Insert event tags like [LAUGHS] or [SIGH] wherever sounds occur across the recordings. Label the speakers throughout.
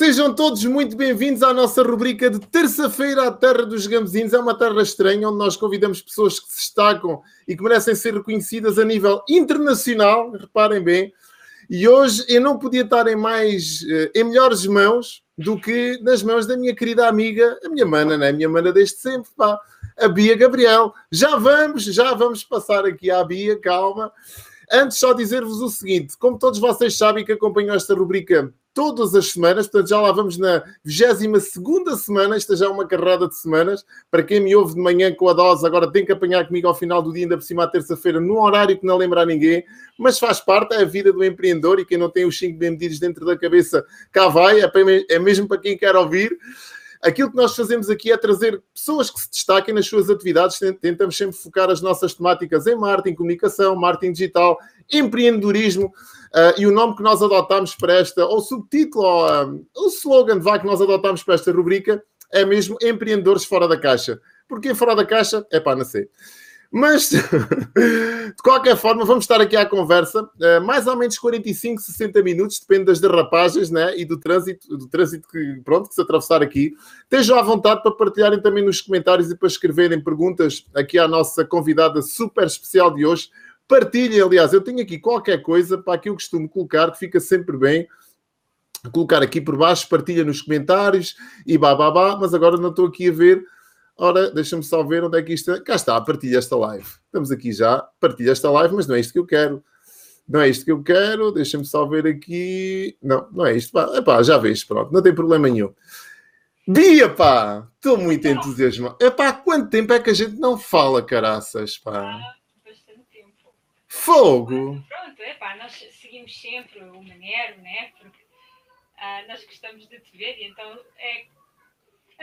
Speaker 1: Sejam todos muito bem-vindos à nossa rubrica de terça-feira à Terra dos Gambezinhos. É uma terra estranha onde nós convidamos pessoas que se destacam e que merecem ser reconhecidas a nível internacional, reparem bem. E hoje eu não podia estar em mais, eh, em melhores mãos do que nas mãos da minha querida amiga, a minha mana, né? A minha mana desde sempre, pá, a Bia Gabriel. Já vamos, já vamos passar aqui à Bia, calma. Antes, só dizer-vos o seguinte: como todos vocês sabem que acompanham esta rubrica todas as semanas, portanto já lá vamos na 22 semana, esta já é uma carrada de semanas. Para quem me ouve de manhã com a dose, agora tem que apanhar comigo ao final do dia, ainda por cima à terça-feira, num horário que não lembra a ninguém, mas faz parte, é a vida do empreendedor e quem não tem os 5 bem medidos dentro da cabeça, cá vai, é, é mesmo para quem quer ouvir. Aquilo que nós fazemos aqui é trazer pessoas que se destaquem nas suas atividades. Tentamos sempre focar as nossas temáticas em marketing, comunicação, marketing digital, empreendedorismo. Uh, e o nome que nós adotámos para esta, ou subtítulo, ou um, o slogan vá, que nós adotámos para esta rubrica é mesmo Empreendedores Fora da Caixa. Porque fora da caixa é para nascer. Mas, [LAUGHS] de qualquer forma, vamos estar aqui à conversa, uh, mais ou menos 45, 60 minutos, depende das derrapagens né, e do trânsito, do trânsito que, pronto, que se atravessar aqui. Estejam à vontade para partilharem também nos comentários e para escreverem perguntas aqui à nossa convidada super especial de hoje. Partilhem, aliás, eu tenho aqui qualquer coisa para que eu costumo colocar, que fica sempre bem colocar aqui por baixo, partilha nos comentários e babá, mas agora não estou aqui a ver Ora, deixa-me só ver onde é que isto. É. Cá está, partilha esta live. Estamos aqui já, partilha esta live, mas não é isto que eu quero. Não é isto que eu quero. Deixa-me só ver aqui. Não, não é isto. Pá, epá, já vês, pronto, não tem problema nenhum. Bia, pá, estou muito entusiasmado. Epá, há quanto tempo é que a gente não fala, caraças, pá?
Speaker 2: bastante tempo.
Speaker 1: Fogo!
Speaker 2: Pronto, epá, nós seguimos sempre o Maneiro, né? Porque ah, nós gostamos de te ver e então é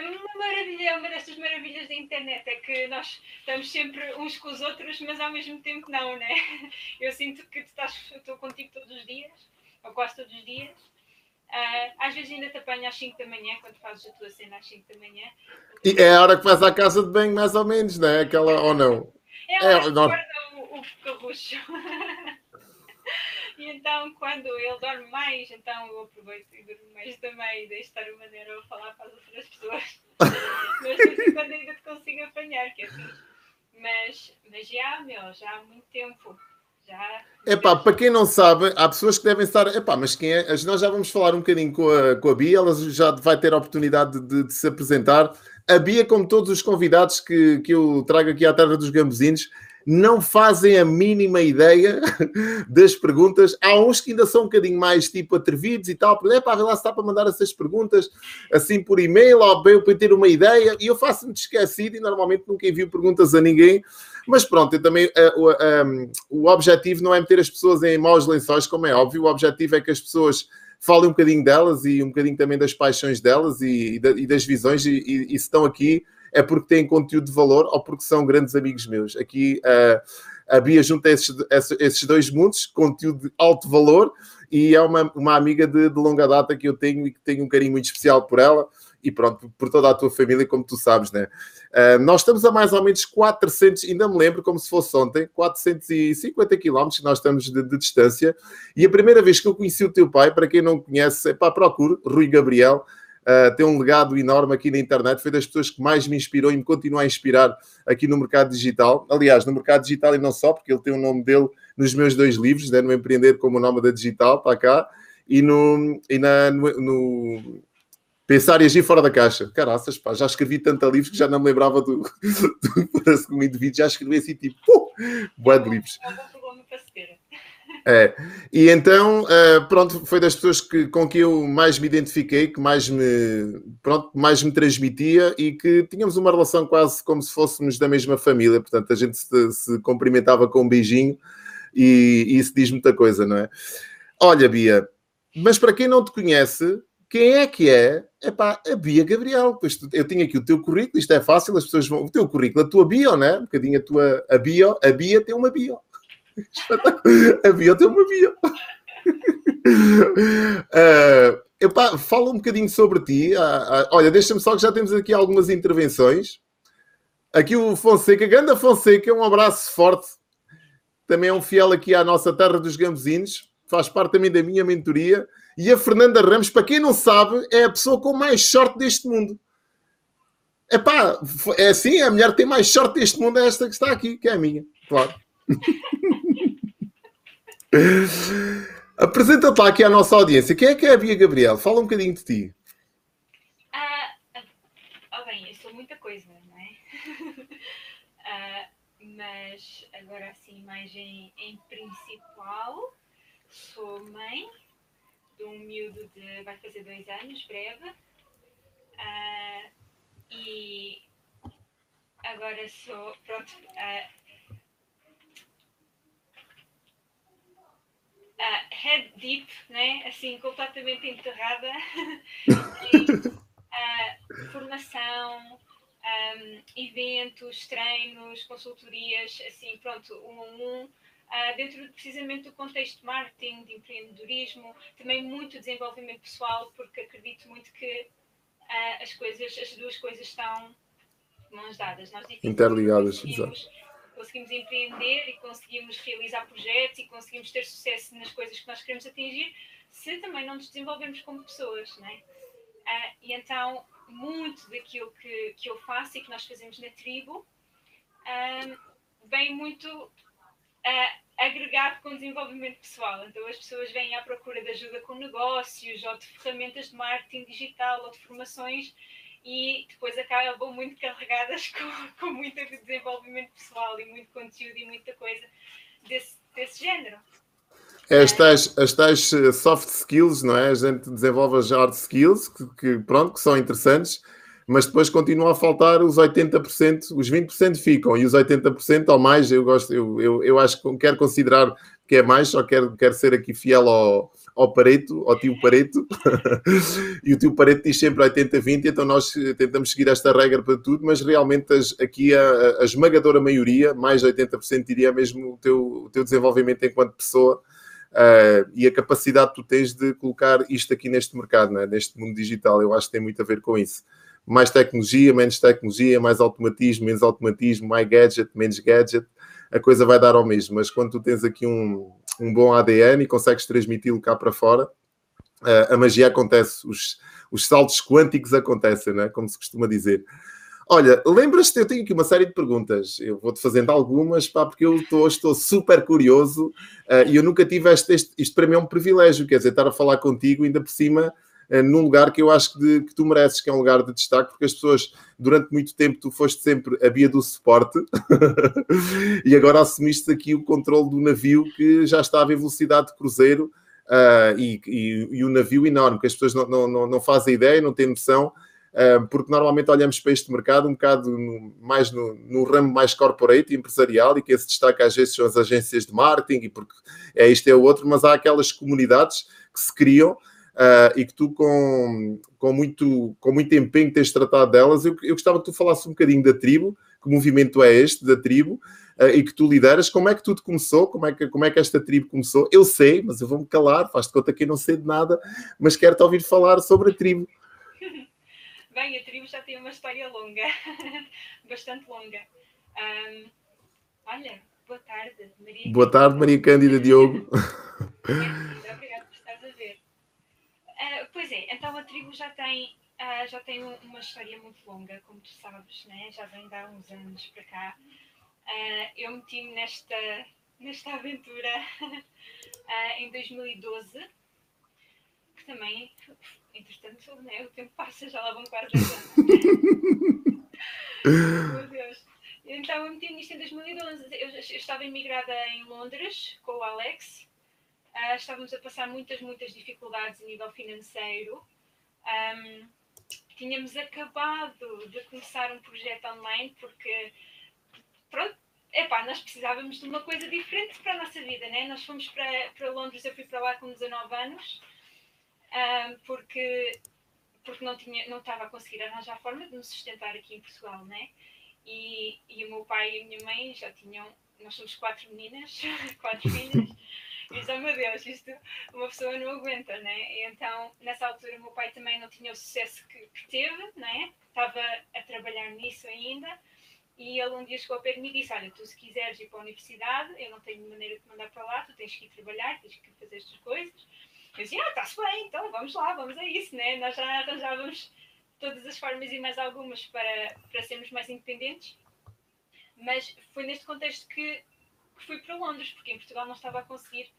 Speaker 2: uma maravilha, é uma destas maravilhas da internet, é que nós estamos sempre uns com os outros, mas ao mesmo tempo não, né? [LAUGHS] Eu sinto que tu estás, estou contigo todos os dias, ou quase todos os dias. Uh, às vezes ainda te apanho às 5 da manhã, quando fazes a tua cena às 5 da manhã.
Speaker 1: E é a hora que vais à casa de banho, mais ou menos, não é? Aquela, ou não?
Speaker 2: É a hora é, que guarda o, o carrucho. [LAUGHS] E então, quando ele dorme mais, então eu aproveito e durmo mais também e deixo estar o maneiro a falar para as outras pessoas. [LAUGHS] mas quando ainda te consigo apanhar, que é assim. Mas, mas já, meu, já há muito tempo. Já.
Speaker 1: Epá, para quem não sabe, há pessoas que devem estar. Epá, mas quem é? Nós já vamos falar um bocadinho com a, com a Bia, ela já vai ter a oportunidade de, de, de se apresentar. A Bia, como todos os convidados que, que eu trago aqui à Terra dos Gambuzinos, não fazem a mínima ideia [LAUGHS] das perguntas. Há uns que ainda são um bocadinho mais tipo atrevidos e tal, para ver lá se está para mandar essas perguntas assim por e-mail ou bem para ter uma ideia. E eu faço-me esquecido e normalmente nunca envio perguntas a ninguém. Mas pronto, eu também uh, uh, um, o objetivo não é meter as pessoas em maus lençóis, como é óbvio, o objetivo é que as pessoas falem um bocadinho delas e um bocadinho também das paixões delas e, e das visões, e, e, e se estão aqui é porque têm conteúdo de valor ou porque são grandes amigos meus. Aqui uh, a Bia junta esses, esses dois mundos, conteúdo de alto valor, e é uma, uma amiga de, de, longa data que eu tenho e que tenho um carinho muito especial por ela e pronto, por toda a tua família, como tu sabes, né? Uh, nós estamos a mais ou menos 400, ainda me lembro como se fosse ontem, 450 quilómetros que nós estamos de, de, distância. E a primeira vez que eu conheci o teu pai, para quem não conhece, é para procure, Rui Gabriel. Uh, tem um legado enorme aqui na internet, foi das pessoas que mais me inspirou e me continua a inspirar aqui no mercado digital. Aliás, no mercado digital e não só, porque ele tem o nome dele nos meus dois livros, né, no Empreender como o nome da Digital, está cá, e no, e na, no, no Pensar e agir fora da caixa. Caraças, pá, já escrevi tanto livros que já não me lembrava do, [LAUGHS] do, do, do indivíduo, já escrevi assim tipo, boa de livros. É. E então, uh, pronto, foi das pessoas que, com que eu mais me identifiquei, que mais me, pronto, mais me transmitia e que tínhamos uma relação quase como se fôssemos da mesma família. Portanto, a gente se, se cumprimentava com um beijinho e, e, isso diz muita coisa, não é? Olha, Bia, mas para quem não te conhece, quem é que é? É pá, a Bia Gabriel. Eu tenho aqui o teu currículo, isto é fácil, as pessoas vão. O teu currículo, a tua bio, né? Um bocadinho a tua a bio. A Bia tem uma bio. A bio tem uma bio. Uh, [LAUGHS] epá, fala um bocadinho sobre ti. Uh, uh, olha, deixa-me só que já temos aqui algumas intervenções. Aqui o Fonseca, Ganda Fonseca, um abraço forte. Também é um fiel aqui à nossa terra dos gambuzinos. Faz parte também da minha mentoria. E a Fernanda Ramos, para quem não sabe, é a pessoa com mais sorte deste mundo. Epá, é assim, a mulher que tem mais sorte deste mundo é esta que está aqui, que é a minha, claro. [LAUGHS] Apresenta-te lá aqui à nossa audiência. Quem é que é a Bia Gabriel? Fala um bocadinho de ti.
Speaker 2: Ah, oh bem, eu sou muita coisa, não é? [LAUGHS] ah, mas agora assim, mais em, em principal, sou mãe de um miúdo de vai fazer dois anos, breve. Uh, e agora sou, pronto, uh, uh, head deep, né? assim, completamente enterrada [LAUGHS] em uh, formação, um, eventos, treinos, consultorias, assim, pronto, um a um, uh, dentro precisamente do contexto de marketing, de empreendedorismo, também muito desenvolvimento pessoal, porque acredito muito que uh, as coisas, as duas coisas estão mãos dadas. Nós
Speaker 1: interligadas, exato.
Speaker 2: Conseguimos empreender e conseguimos realizar projetos e conseguimos ter sucesso nas coisas que nós queremos atingir se também não nos desenvolvemos como pessoas, é? Uh, e então, muito daquilo que, que eu faço e que nós fazemos na tribo vem muito uh, agregado com desenvolvimento pessoal. Então, as pessoas vêm à procura de ajuda com negócios ou de ferramentas de marketing digital ou de formações e depois acabam muito carregadas [LAUGHS] com, com muito desenvolvimento pessoal e muito conteúdo e muita coisa desse, desse género.
Speaker 1: É as tais, as tais eh, soft skills, não é? A gente desenvolve as hard skills, que, que, pronto, que são interessantes, mas depois continua a faltar os 80%, os 20% ficam, e os 80% ou mais, eu gosto, eu, eu, eu acho que quero considerar que é mais, só quero, quero ser aqui fiel ao, ao Pareto, ao tio Pareto, [LAUGHS] e o tio Pareto diz sempre 80-20, então nós tentamos seguir esta regra para tudo, mas realmente as, aqui a, a esmagadora maioria, mais de 80% diria mesmo o teu, o teu desenvolvimento enquanto pessoa, Uh, e a capacidade que tu tens de colocar isto aqui neste mercado, né? neste mundo digital. Eu acho que tem muito a ver com isso. Mais tecnologia, menos tecnologia, mais automatismo, menos automatismo, mais gadget, menos gadget, a coisa vai dar ao mesmo. Mas quando tu tens aqui um, um bom ADN e consegues transmiti-lo cá para fora, uh, a magia acontece, os, os saltos quânticos acontecem, né? como se costuma dizer. Olha, lembras-te, eu tenho aqui uma série de perguntas, eu vou-te fazendo algumas, pá, porque eu estou, estou super curioso uh, e eu nunca tive este, este, isto para mim é um privilégio, quer dizer, estar a falar contigo ainda por cima num lugar que eu acho que, de, que, tu mereces, que é um lugar de destaque, porque as pessoas, durante muito tempo, tu foste sempre a via do suporte [LAUGHS] e agora assumiste aqui o controle do navio que já estava em velocidade de cruzeiro uh, e, e, e, o navio enorme, que as pessoas não, não, não fazem ideia, não têm noção porque normalmente olhamos para este mercado um bocado no, mais no, no, ramo mais corporate, empresarial, e que se destaca às vezes são as agências de marketing, e porque é isto é o outro, mas há aquelas comunidades que se criam uh, e que tu, com, com, muito, com muito empenho, tens tratado delas. Eu, eu gostava que tu falasses um bocadinho da tribo, que movimento é este da tribo, uh, e que tu lideras, como é que tudo começou, como é que, como é que esta tribo começou. Eu sei, mas eu vou-me calar, faz-te conta que eu não sei de nada, mas quero-te ouvir falar sobre a tribo. [LAUGHS]
Speaker 2: Bem, a tribo já tem uma história longa, [LAUGHS] bastante longa. Um, olha, boa tarde, Maria.
Speaker 1: Boa tarde, Maria Cândida Diogo. [LAUGHS]
Speaker 2: Obrigada por estares a ver. Uh, pois é, então a tribo já tem, uh, já tem uma história muito longa, como tu sabes, né? já vem de há uns anos para cá. Uh, eu meti-me nesta, nesta aventura [LAUGHS] em 2012, que também entretanto, né, o tempo passa, já lá vão quase 10 anos. [LAUGHS] Meu Deus. Então eu meti nisto em 2012. Eu, eu estava imigrada em Londres com o Alex. Uh, estávamos a passar muitas, muitas dificuldades a nível financeiro. Um, tínhamos acabado de começar um projeto online porque, pronto, epá, nós precisávamos de uma coisa diferente para a nossa vida, né? Nós fomos para, para Londres, eu fui para lá com 19 anos um, porque, porque não, tinha, não estava a conseguir arranjar forma de me sustentar aqui em Portugal, né? E, e o meu pai e a minha mãe já tinham, nós somos quatro meninas, [LAUGHS] quatro filhas, disse, oh meu Deus, isto uma pessoa não aguenta, né? E então, nessa altura, meu pai também não tinha o sucesso que, que teve, né? Estava a trabalhar nisso ainda. E ele um dia chegou para mim e disse: Olha, tu se quiseres ir para a universidade, eu não tenho maneira de mandar para lá, tu tens que ir trabalhar, tens que fazer estas coisas. Eu dizia, ah, está-se bem, então vamos lá, vamos a isso, né? Nós já arranjávamos todas as formas e mais algumas para, para sermos mais independentes. Mas foi neste contexto que fui para Londres, porque em Portugal não estava a conseguir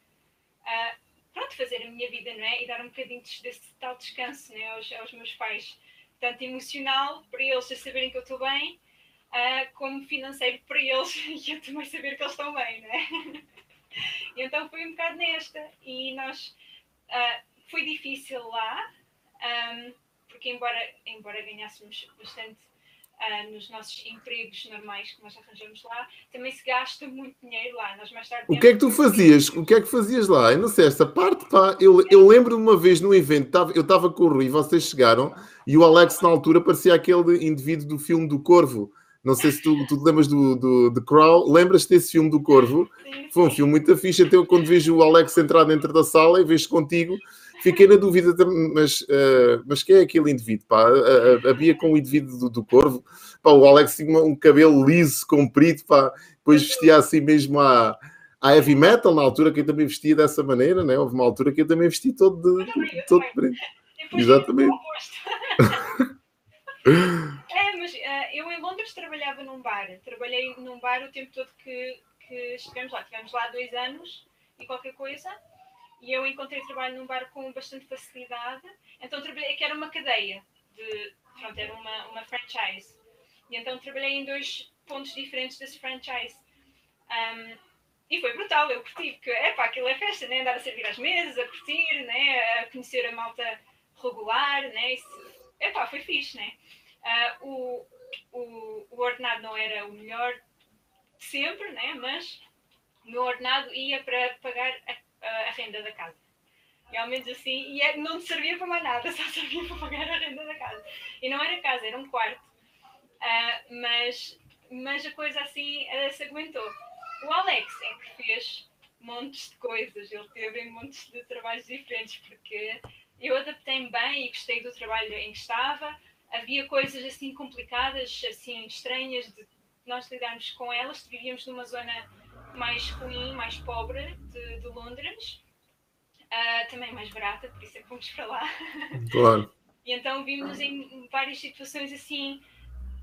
Speaker 2: uh, pronto, fazer a minha vida, não é? E dar um bocadinho desse tal descanso né? aos, aos meus pais, tanto emocional, para eles saberem que eu estou bem, uh, como financeiro para eles [LAUGHS] e eu também saber que eles estão bem, não é? [LAUGHS] e então foi um bocado nesta. E nós. Uh, foi difícil lá, um, porque embora, embora ganhássemos bastante uh, nos nossos empregos normais que nós arranjamos lá, também se gasta muito dinheiro lá. Nós mais tarde
Speaker 1: o que é que tu fazias? O que é que fazias lá? Eu não sei, esta parte, pá, eu, eu lembro de uma vez no evento, tava, eu estava com o Rui, vocês chegaram, e o Alex na altura parecia aquele indivíduo do filme do Corvo. Não sei se tu, tu te lembras do, do The Crow. Lembras-te desse filme do Corvo? Sim. Foi um filme muito fixe. Até quando vejo o Alex entrar dentro da sala e vejo contigo, Fiquei na dúvida, mas, uh, mas quem é aquele indivíduo? Pá? A, a, a Bia com o indivíduo do, do Corvo, pá, o Alex tinha um cabelo liso, comprido, pá, depois vestia assim mesmo a, a heavy metal, na altura que eu também vestia dessa maneira, né? houve uma altura que eu também vesti todo de, também, todo preto. Exatamente. [LAUGHS]
Speaker 2: é, mas uh, eu em Londres trabalhava num bar, trabalhei num bar o tempo todo que, que estivemos lá, estivemos lá dois anos e qualquer coisa e eu encontrei trabalho num bar com bastante facilidade. Então trabalhei, que era uma cadeia, de, pronto, era uma, uma franchise. E então trabalhei em dois pontos diferentes desse franchise. Um, e foi brutal, eu curti, porque é pá, aquilo é festa, né? andar a servir às mesas, a curtir, né? a conhecer a malta regular, né? É pá, foi fixe, né? Uh, o, o, o ordenado não era o melhor sempre, né? mas o meu ordenado ia para pagar a a renda da casa. E ao menos assim, e é, não servia para mais nada, [LAUGHS] só servia para pagar a renda da casa. E não era casa, era um quarto. Uh, mas, mas a coisa assim uh, se aguentou. O Alex é que fez montes de coisas, ele teve montes de trabalhos diferentes, porque eu adaptei-me bem e gostei do trabalho em que estava. Havia coisas assim complicadas, assim estranhas de nós lidarmos com elas. Vivíamos numa zona mais ruim, mais pobre de, de Londres, uh, também mais barata, por isso é que fomos para lá. [LAUGHS]
Speaker 1: Claro.
Speaker 2: e então vimos em várias situações assim,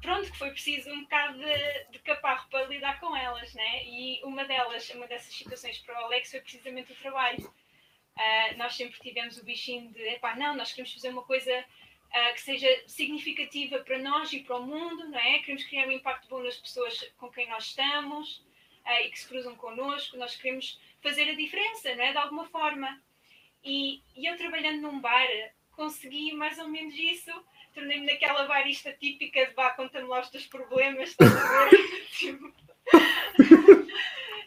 Speaker 2: pronto, que foi preciso um bocado de, de caparro para lidar com elas, né? E uma delas, uma dessas situações para o Alex foi precisamente o trabalho. Uh, nós sempre tivemos o bichinho de, epá, não, nós queremos fazer uma coisa uh, que seja significativa para nós e para o mundo, não é? Queremos criar um impacto bom nas pessoas com quem nós estamos e que se cruzam connosco, nós queremos fazer a diferença, não é? De alguma forma. E, e eu trabalhando num bar consegui mais ou menos isso. Tornei-me naquela barista típica de vá, conta-me lá os teus problemas, [LAUGHS] tipo...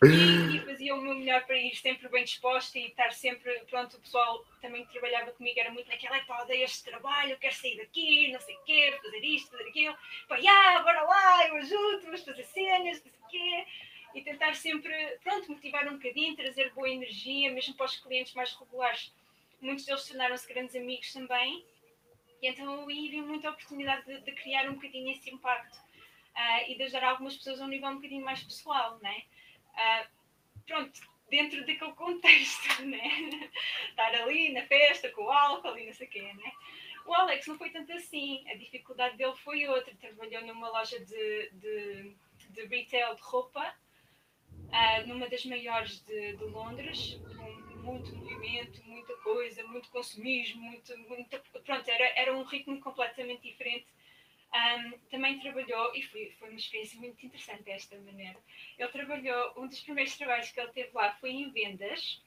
Speaker 2: e, e, fazia o meu melhor para ir sempre bem disposta e estar sempre, pronto, o pessoal também que trabalhava comigo era muito naquela, pá, odeio este trabalho, quero sair daqui, não sei o quê, fazer isto, fazer aquilo, pá, yeah, bora lá, eu ajudo, vamos fazer cenas, não sei o quê e tentar sempre, pronto, motivar um bocadinho, trazer boa energia, mesmo para os clientes mais regulares. Muitos deles tornaram-se grandes amigos também, e então aí vi muita oportunidade de, de, criar um bocadinho esse impacto uh, e de ajudar algumas pessoas a um nível um bocadinho mais pessoal, né? Uh, pronto, dentro daquele contexto, [LAUGHS] né? Estar ali na festa com o álcool e não sei o quê, né? O Alex não foi tanto assim, a dificuldade dele foi outra. Trabalhou numa loja de, de, de retail de roupa uh, numa das maiores de, de, Londres, com muito movimento, muita coisa, muito consumismo, muito, muito pronto, era, era um ritmo completamente diferente. Um, também trabalhou, e foi, foi uma experiência muito interessante desta maneira. Ele trabalhou, um dos primeiros trabalhos que ele teve lá foi em vendas,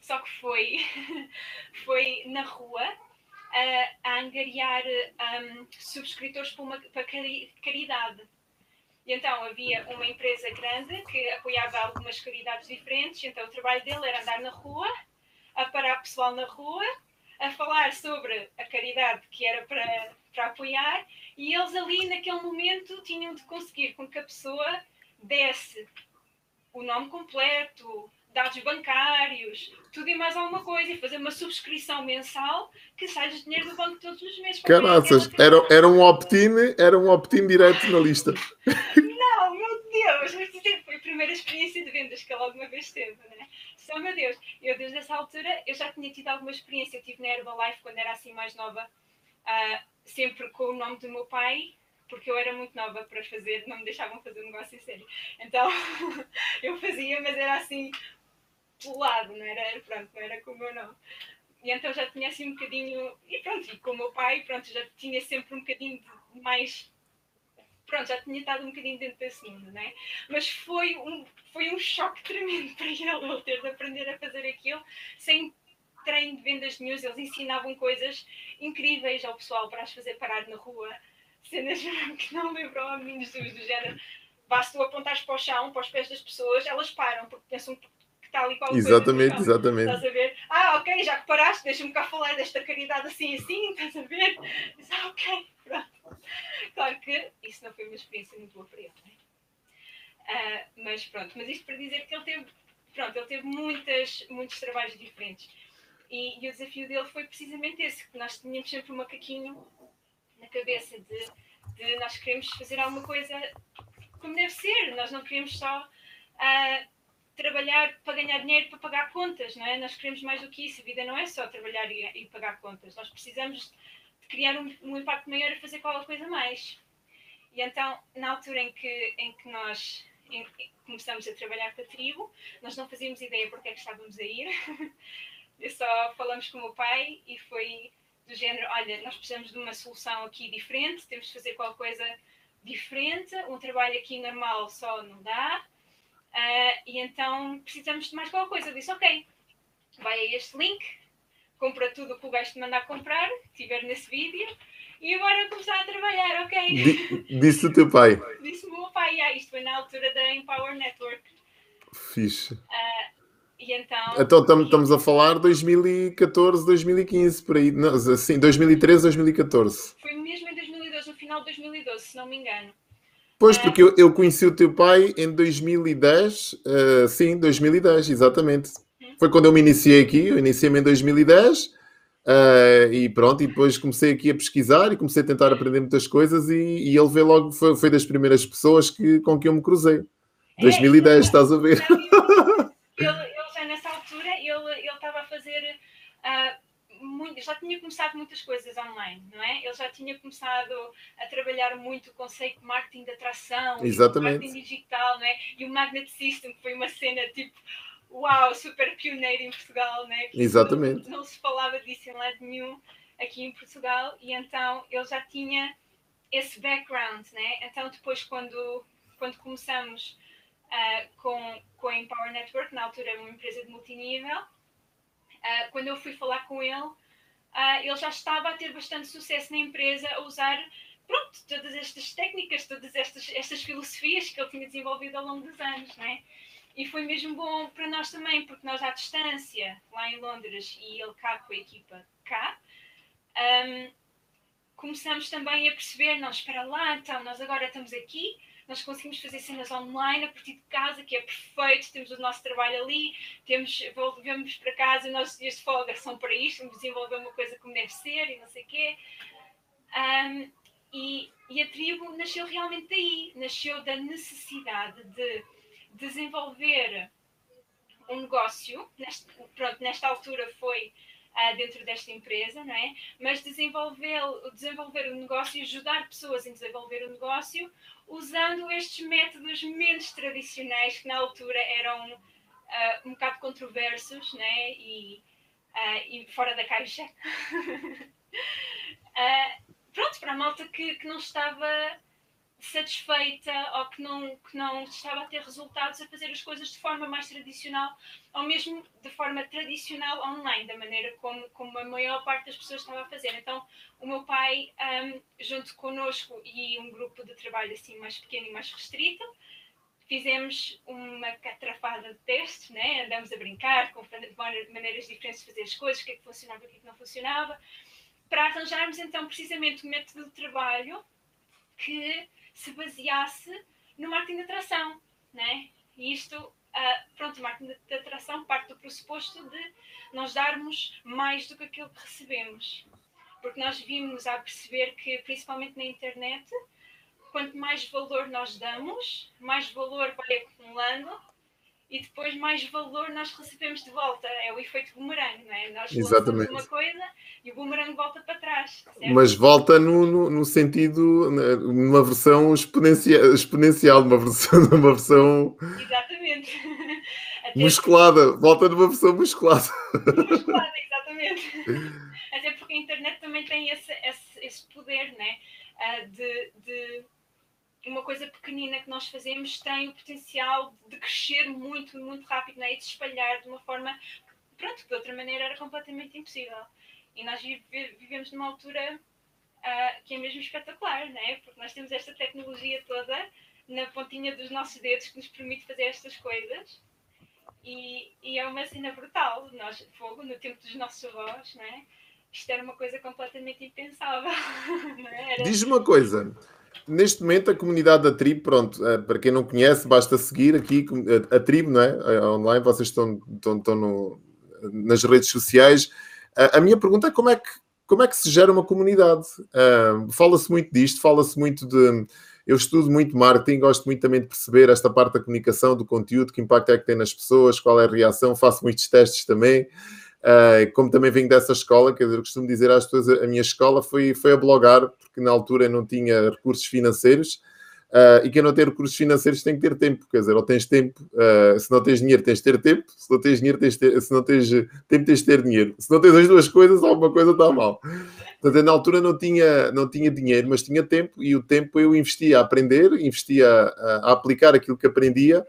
Speaker 2: só que foi, [LAUGHS] foi na rua, uh, a angariar um, subscritores para, uma, para caridade. E então havia uma empresa grande que apoiava algumas caridades diferentes, então o trabalho dele era andar na rua, a parar pessoal na rua, a falar sobre a caridade que era para, para apoiar, e eles ali naquele momento tinham de conseguir com que a pessoa desse o nome completo, dados bancários, tudo e mais alguma coisa, e fazer uma subscrição mensal que sai de dinheiro do banco todos os meses.
Speaker 1: Caraças, era, era um opt-in, era um opt-in direto na lista. [LAUGHS]
Speaker 2: Não, meu Deus, mas foi a primeira experiência de vendas que ele alguma vez teve, né? só meu Deus. Eu desde essa altura, eu já tinha tido alguma experiência, eu estive na Herbalife quando era assim mais nova, uh, sempre com o nome do meu pai, porque eu era muito nova para fazer, não me deixavam fazer um negócio em sério. Então, [LAUGHS] eu fazia, mas era assim, pelo lado, não era, pronto, não era com o meu nome. E então já tinha assim um bocadinho, e pronto, e com o meu pai, pronto, já tinha sempre um bocadinho mais pronto, já tinha estado um bocadinho dentro desse mundo, né? Mas foi um, foi um choque tremendo [LAUGHS] para ele, ele ter de aprender a fazer aquilo sem treino de vendas de news. Eles ensinavam coisas incríveis ao pessoal para as fazer parar na rua, cenas [LAUGHS] que não lembram a mim do género. Basta tu apontares para o chão, para os pés das pessoas, elas param, porque pensam que está ali qualquer
Speaker 1: exatamente, coisa. Exatamente,
Speaker 2: Estás a ver? Ah, ok, já que paraste, deixa-me cá falar desta caridade assim assim, estás a ver? Diz, ah, ok, pronto. Claro que isso não foi uma experiência muito boa para ele, né? Uh, mas pronto, mas isto para dizer que ele teve, pronto, ele teve muitas, muitos trabalhos diferentes. E, e o desafio dele foi precisamente esse, que nós tínhamos sempre um macaquinho na cabeça de, de nós queremos fazer alguma coisa como deve ser, nós não queremos só uh, trabalhar para ganhar dinheiro para pagar contas, não é? Nós queremos mais do que isso, a vida não é só trabalhar e, e pagar contas, nós precisamos de criar um, um, impacto maior a fazer qualquer coisa mais. E então, na altura em que, em que nós em, começamos a trabalhar com a tribo, nós não fazíamos ideia porque é que estávamos a ir. [LAUGHS] Só falamos com o meu pai e foi do género, olha, nós precisamos de uma solução aqui diferente, temos de fazer qualquer coisa diferente, um trabalho aqui normal só não dá, uh, e então precisamos de mais qualquer coisa. Eu disse, ok, vai a este link, compra tudo o que o gajo te mandar comprar, que tiver nesse vídeo, e agora começar a trabalhar, ok? [LAUGHS]
Speaker 1: Disse o teu pai?
Speaker 2: Disse o meu pai, ah, isto foi na altura da Empower Network.
Speaker 1: Fixe.
Speaker 2: Uh, e então,
Speaker 1: então estamos a falar 2014, 2015, por aí, não, assim, 2013, 2014.
Speaker 2: Foi mesmo em 2012, no final de 2012, se não me engano.
Speaker 1: Pois, é. porque eu, eu conheci o teu pai em 2010, uh, eh, sim, 2010, exatamente. Hum. Foi quando eu me iniciei aqui, eu iniciei-me em 2010 uh, eh, e pronto, e depois comecei aqui a pesquisar e comecei a tentar aprender muitas coisas e, e ele veio logo, foi, foi das primeiras pessoas que, com que eu me cruzei. 2010, é, estás a ver?
Speaker 2: Não, ele, ele estava a fazer. Uh, muito, já tinha começado muitas coisas online, não é? Ele já tinha começado a trabalhar muito o conceito de marketing de atração,
Speaker 1: Exatamente.
Speaker 2: marketing digital, não é? E o Magnet System, que foi uma cena tipo, uau, super pioneira em Portugal, né?
Speaker 1: Que Exatamente.
Speaker 2: Não, não, se falava disso em lado nenhum aqui em Portugal, e então ele já tinha esse background, né? Então depois quando, quando começamos uh, com, com a Empower Network, na altura era uma empresa de multinível, Uh, quando eu fui falar com ele, uh, ele já estava a ter bastante sucesso na empresa a usar pronto, todas estas técnicas, todas estas, estas filosofias que ele tinha desenvolvido ao longo dos anos, não é? E foi mesmo bom para nós também, porque nós à distância, lá em Londres, e ele cá com a equipa cá, um, começamos também a perceber, não, espera lá, então, nós agora estamos aqui, nós conseguimos fazer cenas online a partir de casa, que é perfeito, temos o nosso trabalho ali, temos, volvemos para casa, os nossos dias de folga são para isto, vamos desenvolver uma coisa como deve ser e não sei o quê. Um, e, e, a tribo nasceu realmente daí, nasceu da necessidade de desenvolver um negócio, neste, pronto, nesta altura foi uh, dentro desta empresa, não é? Mas desenvolver, desenvolver o negócio e ajudar pessoas em desenvolver o negócio usando estes métodos menos tradicionais que na altura eram uh, um bocado controversos né? e, uh, e fora da caixa. [LAUGHS] pronto, para a malta que, que não estava satisfeita ou que não, que não estava a ter resultados a fazer as coisas de forma mais tradicional ou mesmo de forma tradicional online, da maneira como, como a maior parte das pessoas estava a fazer. Então, o meu pai, um, junto connosco e um grupo de trabalho assim mais pequeno e mais restrito, fizemos uma catrafada de testes, né? andamos a brincar com maneiras diferentes de fazer as coisas, o que é que funcionava e o que é que não funcionava, para arranjarmos então precisamente o método de trabalho que se baseasse no marketing de atração, né? E isto, uh, pronto, o marketing de atração parte do pressuposto de nós darmos mais do que aquilo que recebemos. Porque nós vimos a perceber que, principalmente na internet, quanto mais valor nós damos, mais valor vai acumulando e depois mais valor nós recebemos de volta. É o efeito boomerang, não é? Nós
Speaker 1: Exatamente.
Speaker 2: uma coisa e o boomerang volta para trás.
Speaker 1: Certo? Mas volta no, no, no, sentido, numa versão exponencial, exponencial numa versão. [LAUGHS] Numa versão...
Speaker 2: Exatamente. [LAUGHS]
Speaker 1: musculada, volta numa versão musculada.
Speaker 2: Musculada, [LAUGHS] exatamente. Até porque a internet também tem esse, esse, esse poder, né? Uh, de, de uma coisa pequenina que nós fazemos tem o potencial de crescer muito, muito rápido né? e de se espalhar de uma forma pronto, que de outra maneira era completamente impossível. E nós vivemos numa altura uh, que é mesmo espetacular, né? porque nós temos esta tecnologia toda na pontinha dos nossos dedos que nos permite fazer estas coisas. E, e é uma cena brutal. Nós, fogo, no tempo dos nossos avós, né? isto era uma coisa completamente impensável. [LAUGHS]
Speaker 1: É? Diz uma coisa, neste momento a comunidade da tribo, pronto, eh, para quem não conhece, basta seguir aqui a, a tribo, não é? Eh, online, vocês estão, estão, estão no, nas redes sociais. A, minha pergunta é como é que, como é que se gera uma comunidade? Fala-se muito disto, fala-se muito de. Eu estudo muito marketing, gosto muito também de perceber esta parte da comunicação, do conteúdo, que impacto é que tem nas pessoas, qual é a reação, faço muitos testes também. Uh, como também venho dessa escola, quer dizer, eu costumo dizer às pessoas, a minha escola foi, foi a blogar, porque na altura não tinha recursos financeiros, uh, e quem não tem recursos financeiros tem que ter tempo, quer dizer, ou tens tempo, uh, se não tens dinheiro tens de ter tempo, se não tens dinheiro tens ter, se não tens tempo tens de ter dinheiro, se não tens as duas coisas alguma coisa está mal. Portanto, na altura não tinha, não tinha dinheiro, mas tinha tempo, e o tempo eu investia a aprender, investia a, a aplicar aquilo que aprendia,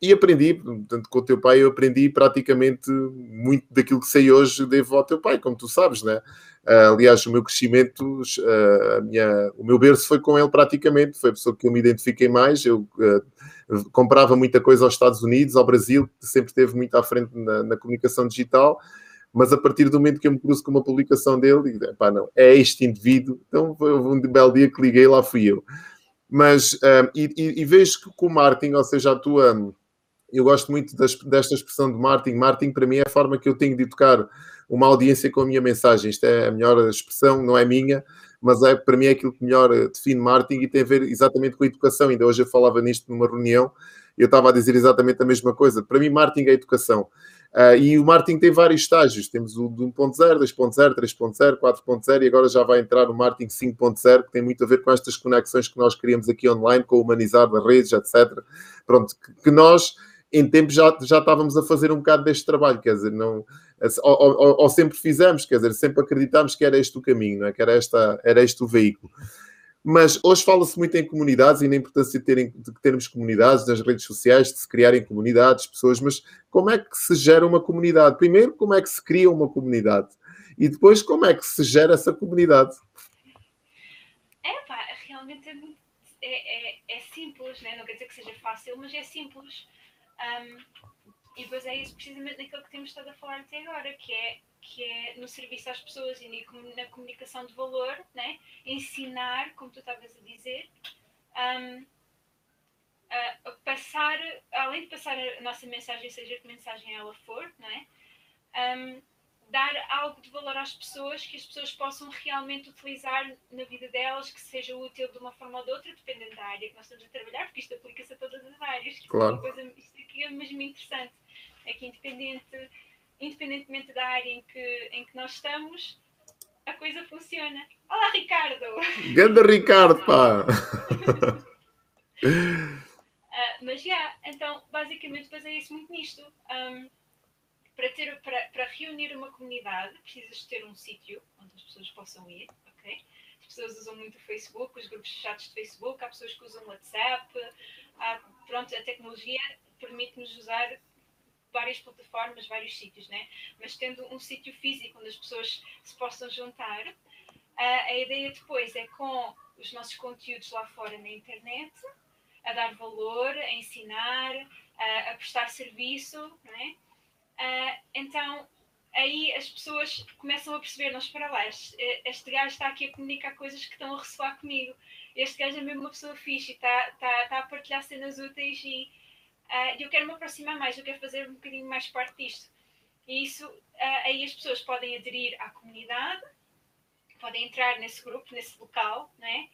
Speaker 1: e aprendi, portanto, com o teu pai, eu aprendi praticamente muito daquilo que sei hoje, devo ao teu pai, como tu sabes, né? Uh, aliás, o meu crescimento, uh, minha, o meu berço foi com ele praticamente, foi a pessoa que eu me identifiquei mais. Eu uh, comprava muita coisa aos Estados Unidos, ao Brasil, que sempre esteve muito à frente na, na, comunicação digital, mas a partir do momento que eu me cruzo com uma publicação dele, digo, pá, não, é este indivíduo, então foi um belo dia que liguei, lá fui eu. Mas, e, e, e vejo que com o marketing, ou seja, a tua eu gosto muito das, desta expressão de marketing. Marketing, para mim, é a forma que eu tenho de educar uma audiência com a minha mensagem. Isto é a melhor expressão, não é minha, mas é, para mim é aquilo que melhor eh, define marketing e tem a ver exatamente com a educação. Ainda hoje eu falava nisto numa reunião eu estava a dizer exatamente a mesma coisa. Para mim, marketing é educação. Uh, e o marketing tem vários estágios. Temos o de 1.0, 2.0, 3.0, 4.0 e agora já vai entrar o marketing 5.0, que tem muito a ver com estas conexões que nós criamos aqui online, com o humanizar das redes, etc. Pronto, que nós em tempo já, já estávamos a fazer um bocado deste trabalho, quer dizer, não, ou, ou, ou, sempre fizemos, quer dizer, sempre acreditámos que era este o caminho, é? que era, esta, era este o veículo. Mas hoje fala-se muito em comunidades e na importância de, terem, de termos comunidades nas redes sociais, de se criarem comunidades, pessoas, mas como é que se gera uma comunidade? Primeiro, como é que se cria uma comunidade? E depois, como é que se gera essa comunidade?
Speaker 2: É, pá, realmente é, é, é, é simples, né? não quer dizer que seja fácil, mas é simples um, e é isso precisamente naquilo que temos estado a falar até agora, que é, que é no serviço às pessoas e na comunicação de valor, né? ensinar, como tu estavas a dizer, um, a, passar, além de passar a nossa mensagem, seja que mensagem ela for, né? Um, dar algo de valor às pessoas que as pessoas possam realmente utilizar na vida delas, que seja útil de uma forma ou de outra, dependendo da área que nós estamos a trabalhar, porque isto aplica-se a todas as áreas.
Speaker 1: Claro.
Speaker 2: É coisa, isto aqui é mesmo interessante. É que independente, independentemente da área em que, em que nós estamos, a coisa funciona. Olá, Ricardo!
Speaker 1: Ganda Ricardo, pá!
Speaker 2: uh, [LAUGHS] mas já, yeah, então, basicamente, baseia-se muito nisto. Um, para, ter, para, para reunir uma comunidade, precisas ter um sítio onde as pessoas possam ir, ok? As pessoas usam muito o Facebook, os grupos fechados de Facebook, há pessoas que usam o WhatsApp, há, pronto, a tecnologia permite-nos usar várias plataformas, vários sítios, né? Mas tendo um sítio físico onde as pessoas se possam juntar, a ideia depois é com os nossos conteúdos lá fora na internet, a dar valor, a ensinar, a, a prestar serviço, né? Uh, então, aí as pessoas começam a perceber, lá, este, este gajo está aqui a comunicar coisas que estão a ressoar comigo. Este gajo é mesmo uma pessoa fixe, está, está, está a partilhar cenas úteis e uh, eu quero me aproximar mais, eu quero fazer um bocadinho mais parte disto. E isso, uh, aí as pessoas podem aderir à comunidade, podem entrar nesse grupo, nesse local, né?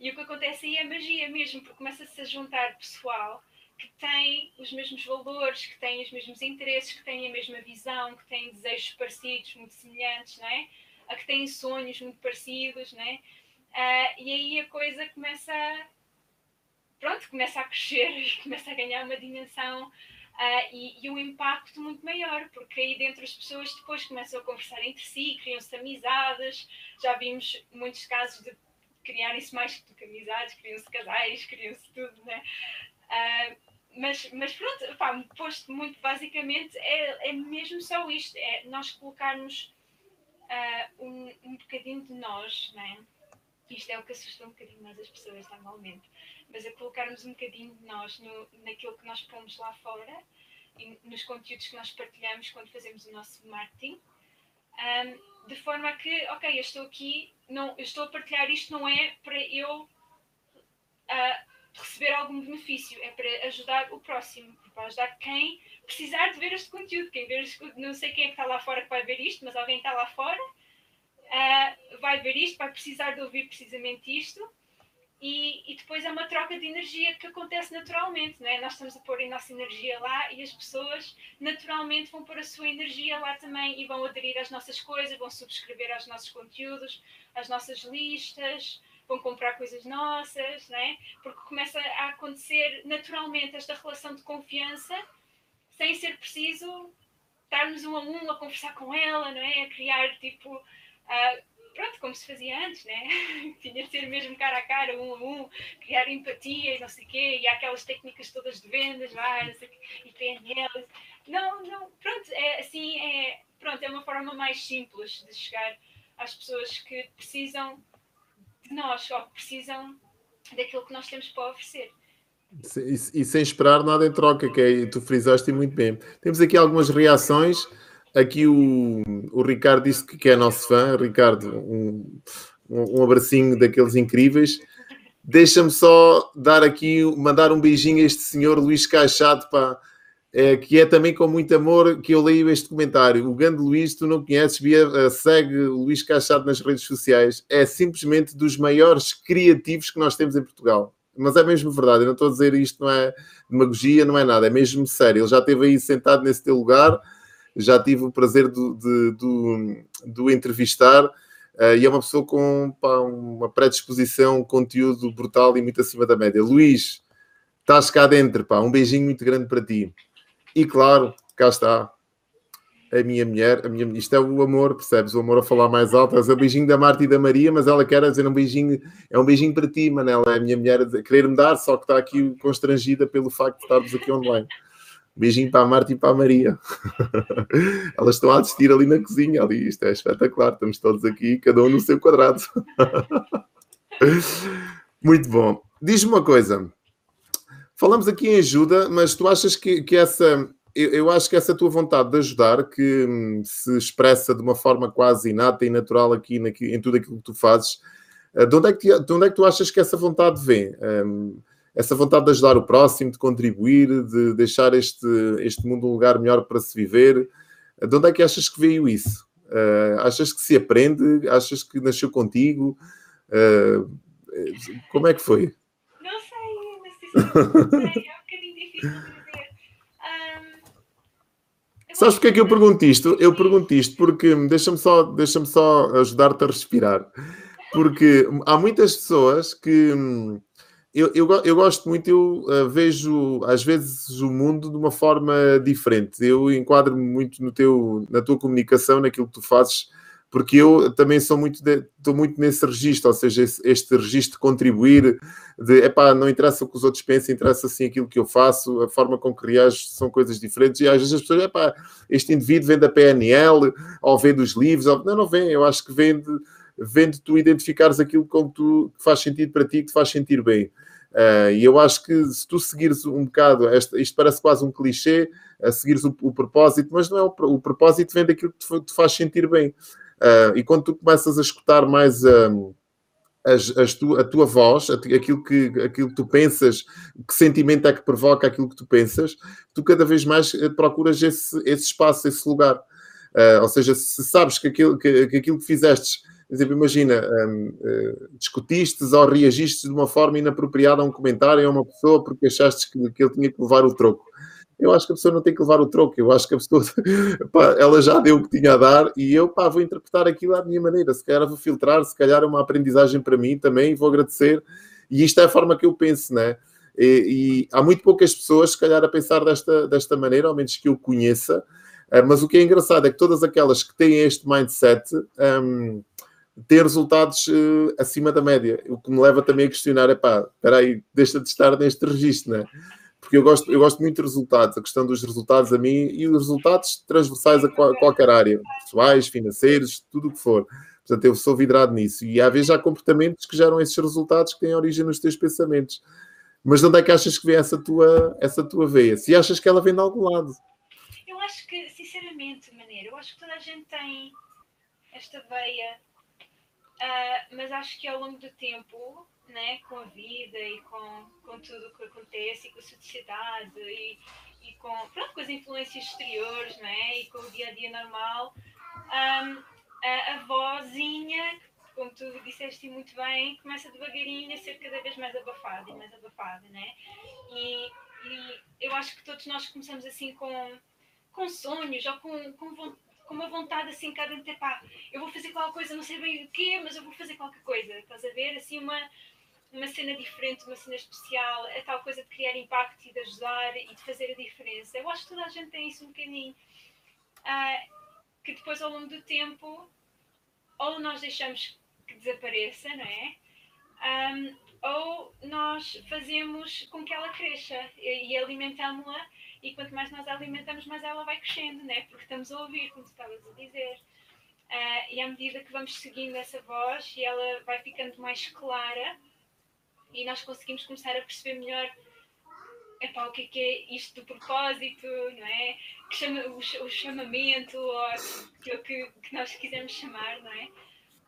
Speaker 2: E o que acontece aí é magia mesmo, porque começa-se a juntar pessoal que têm os mesmos valores, que têm os mesmos interesses, que têm a mesma visão, que têm desejos parecidos, muito semelhantes, não é? A que têm sonhos muito parecidos, não é? Uh, e aí a coisa começa a, pronto, começa a crescer [LAUGHS] começa a ganhar uma dimensão uh, e, e, um impacto muito maior, porque aí dentro as pessoas depois começam a conversar entre si, criam-se amizades, já vimos muitos casos de criarem-se mais do que amizades, criam-se casais, criam-se tudo, né? Uh, mas, mas pronto, pá, posto muito basicamente, é, é mesmo só isto, é nós colocarmos uh, um, um bocadinho de nós, né? Isto é o que assusta um bocadinho mais as pessoas normalmente, mas é colocarmos um bocadinho de nós no, naquilo que nós pomos lá fora e nos conteúdos que nós partilhamos quando fazemos o nosso marketing. Um, de forma a que, ok, eu estou aqui, não, eu estou a partilhar isto, não é para eu uh, receber algum benefício, é para ajudar o próximo, para ajudar quem precisar de ver este conteúdo. Quem ver este, não sei quem é que está lá fora que vai ver isto, mas alguém está lá fora, uh, vai ver isto, vai precisar de ouvir precisamente isto e, e, depois é uma troca de energia que acontece naturalmente, não é? Nós estamos a pôr a nossa energia lá e as pessoas naturalmente vão pôr a sua energia lá também e vão aderir às nossas coisas, vão subscrever aos nossos conteúdos, às nossas listas, vão comprar coisas nossas, não é? Porque começa a acontecer naturalmente esta relação de confiança sem ser preciso estarmos um a um a conversar com ela, não é? A criar tipo. Uh, pronto, como se fazia antes, né? [LAUGHS] Tinha de ser mesmo cara a cara, um a um, criar empatia e não sei o quê, e há aquelas técnicas todas de vendas, vai, não sei o quê, e PNL. Não, não, pronto, é assim, é, pronto, é uma forma mais simples de chegar às pessoas que precisam de nós, ou que precisam daquilo que nós temos para oferecer.
Speaker 1: E, e sem esperar nada em troca, que é, tu frisaste muito bem. Temos aqui algumas reações Aqui o, o Ricardo disse que é nosso fã. Ricardo, um, um abracinho daqueles incríveis. Deixa-me só dar aqui, mandar um beijinho a este senhor Luís Caixado, é, que é também com muito amor que eu leio este comentário. O grande Luís, tu não conheces, via, uh, segue Luís Caixado nas redes sociais. É simplesmente dos maiores criativos que nós temos em Portugal. Mas é mesmo verdade, eu não estou a dizer isto, não é demagogia, não é nada, é mesmo sério. Ele já esteve aí sentado nesse teu lugar já tive o prazer de o entrevistar uh, e é uma pessoa com pá, uma predisposição, um conteúdo brutal e muito acima da média. Luís, estás cá dentro, pá, um beijinho muito grande para ti. E claro, cá está a minha mulher, a minha, isto é o amor, percebes? O amor a falar mais alto, é o beijinho da Marta e da Maria, mas ela quer dizer um beijinho, é um beijinho para ti, Manela, é a minha mulher a querer me dar, só que está aqui constrangida pelo facto de estarmos aqui online. Beijinho para a Marta e para a Maria. [LAUGHS] Elas estão a assistir ali na cozinha. Ali, isto é espetacular. Estamos todos aqui, cada um no seu quadrado. [LAUGHS] Muito bom. Diz-me uma coisa. Falamos aqui em ajuda, mas tu achas que, que essa. Eu, eu, acho que essa tua vontade de ajudar, que hum, se expressa de uma forma quase inata e natural aqui, aqui em tudo aquilo que tu fazes, eh, de onde é que, de onde é que tu achas que essa vontade vem? Um, essa vontade de ajudar o próximo, de contribuir, de deixar este, este mundo um lugar melhor para se viver. De onde é que achas que veio isso? Uh, achas que se aprende? Achas que nasceu contigo? Uh, como é que foi?
Speaker 2: Sei, sei, é um bocadinho difícil dizer. Um,
Speaker 1: Sabes porque é que eu pergunto isto? Eu pergunto isto porque deixa-me só, deixa só ajudar-te a respirar. Porque há muitas pessoas que hum, eu, eu, eu, gosto muito, eu uh, vejo às vezes o mundo de uma forma diferente. Eu enquadro-me muito no teu, na tua comunicação, naquilo que tu fazes, porque eu também sou muito, de, estou muito nesse registro, ou seja, esse, este registro de contribuir, de epá, não interessa o que os outros pensam, interessa assim aquilo que eu faço, a forma com que reajo são coisas diferentes, e às vezes as pessoas, epá, este indivíduo vem da PNL, ou vem dos livros, ou... não, não vem, eu acho que vem de vendo tu identificares aquilo como tu, que faz sentido para ti, que te faz sentir bem. Uh, e eu acho que se tu seguires um bocado, esta, isto parece quase um clichê, a seguires o, o, propósito, mas não é o, o propósito, vem daquilo que te, te faz sentir bem. Uh, e quando tu começas a escutar mais um, as, as tu, a tua voz, aquilo que, aquilo que tu pensas, que sentimento é que provoca aquilo que tu pensas, tu cada vez mais eh, procuras esse, esse espaço, esse lugar. Uh, ou seja, se sabes que aquilo que, que aquilo que fizeste Por exemplo, imagina, um, uh, discutistes ou reagiste de uma forma inapropriada a um comentário a uma pessoa porque achaste que, que ele tinha que levar o troco. Eu acho que a pessoa não tem que levar o troco, eu acho que a pessoa, [LAUGHS] pá, ela já deu o que tinha a dar e eu, pá, vou interpretar aquilo à minha maneira. Se calhar vou filtrar, se calhar é uma aprendizagem para mim também, vou agradecer. E isto é a forma que eu penso, né? E, e há muito poucas pessoas, se calhar, a pensar desta, desta maneira, ao menos que eu conheça. Uh, mas o que é engraçado é que todas aquelas que têm este mindset. Um, ter resultados uh, acima da média. O que me leva também a questionar é pá, espera aí, deixa de estar neste registro, né? Porque eu gosto, eu gosto muito de resultados, a questão dos resultados a mim e os resultados transversais a qual, qualquer área, pessoais, financeiros, tudo o que for. Portanto, eu sou vidrado nisso. E às vezes há comportamentos que geram esses resultados que têm origem nos teus pensamentos. Mas de onde é que achas que vem essa tua, essa tua veia? Se achas que ela vem de algum lado?
Speaker 2: Eu acho que, sinceramente, Maneiro, eu acho que toda a gente tem esta veia Uh, mas acho que ao longo do tempo, né, com a vida e com, com tudo o que acontece e com a sociedade e, e com, pronto, com as influências exteriores né, e com o dia a dia normal, um, a, a vozinha, como tu disseste muito bem, começa devagarinho a ser cada vez mais abafada e mais abafada. Né? E, e eu acho que todos nós começamos assim com, com sonhos ou com, com vontade com uma vontade assim cada de pá, eu vou fazer qualquer coisa, não sei bem o quê, mas eu vou fazer qualquer coisa. Estás a ver? Assim, uma, uma cena diferente, uma cena especial, a tal coisa de criar impacto e de ajudar e de fazer a diferença. Eu acho que toda a gente tem isso um bocadinho. Ah, que depois, ao longo do tempo, ou nós deixamos que desapareça, não é? Um, ou nós fazemos com que ela cresça e alimentamos-la e quanto mais nós a alimentamos, mais ela vai crescendo, né? porque estamos a ouvir, como tu estavas a dizer. Uh, e à medida que vamos seguindo essa voz e ela vai ficando mais clara e nós conseguimos começar a perceber melhor epá, o que é, que é isto do propósito, não é? Que chama, o, o chamamento, ou aquilo que, que nós quisermos chamar, não é?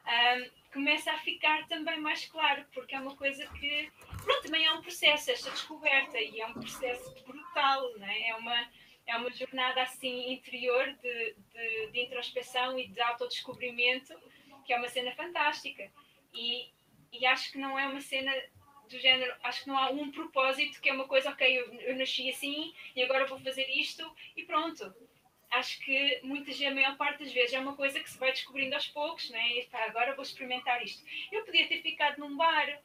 Speaker 2: Um, começa a ficar também mais claro, porque é uma coisa que, pronto, também é um processo, esta descoberta, e é um processo brutal, não é? É uma, é uma jornada assim interior de, de, de introspeção e de autodescobrimento, que é uma cena fantástica. E, e acho que não é uma cena do género, acho que não há um propósito que é uma coisa, ok, eu, eu nasci assim e agora vou fazer isto e pronto acho que muitas, a maior parte das vezes é uma coisa que se vai descobrindo aos poucos, né? E, agora vou experimentar isto. Eu podia ter ficado num bar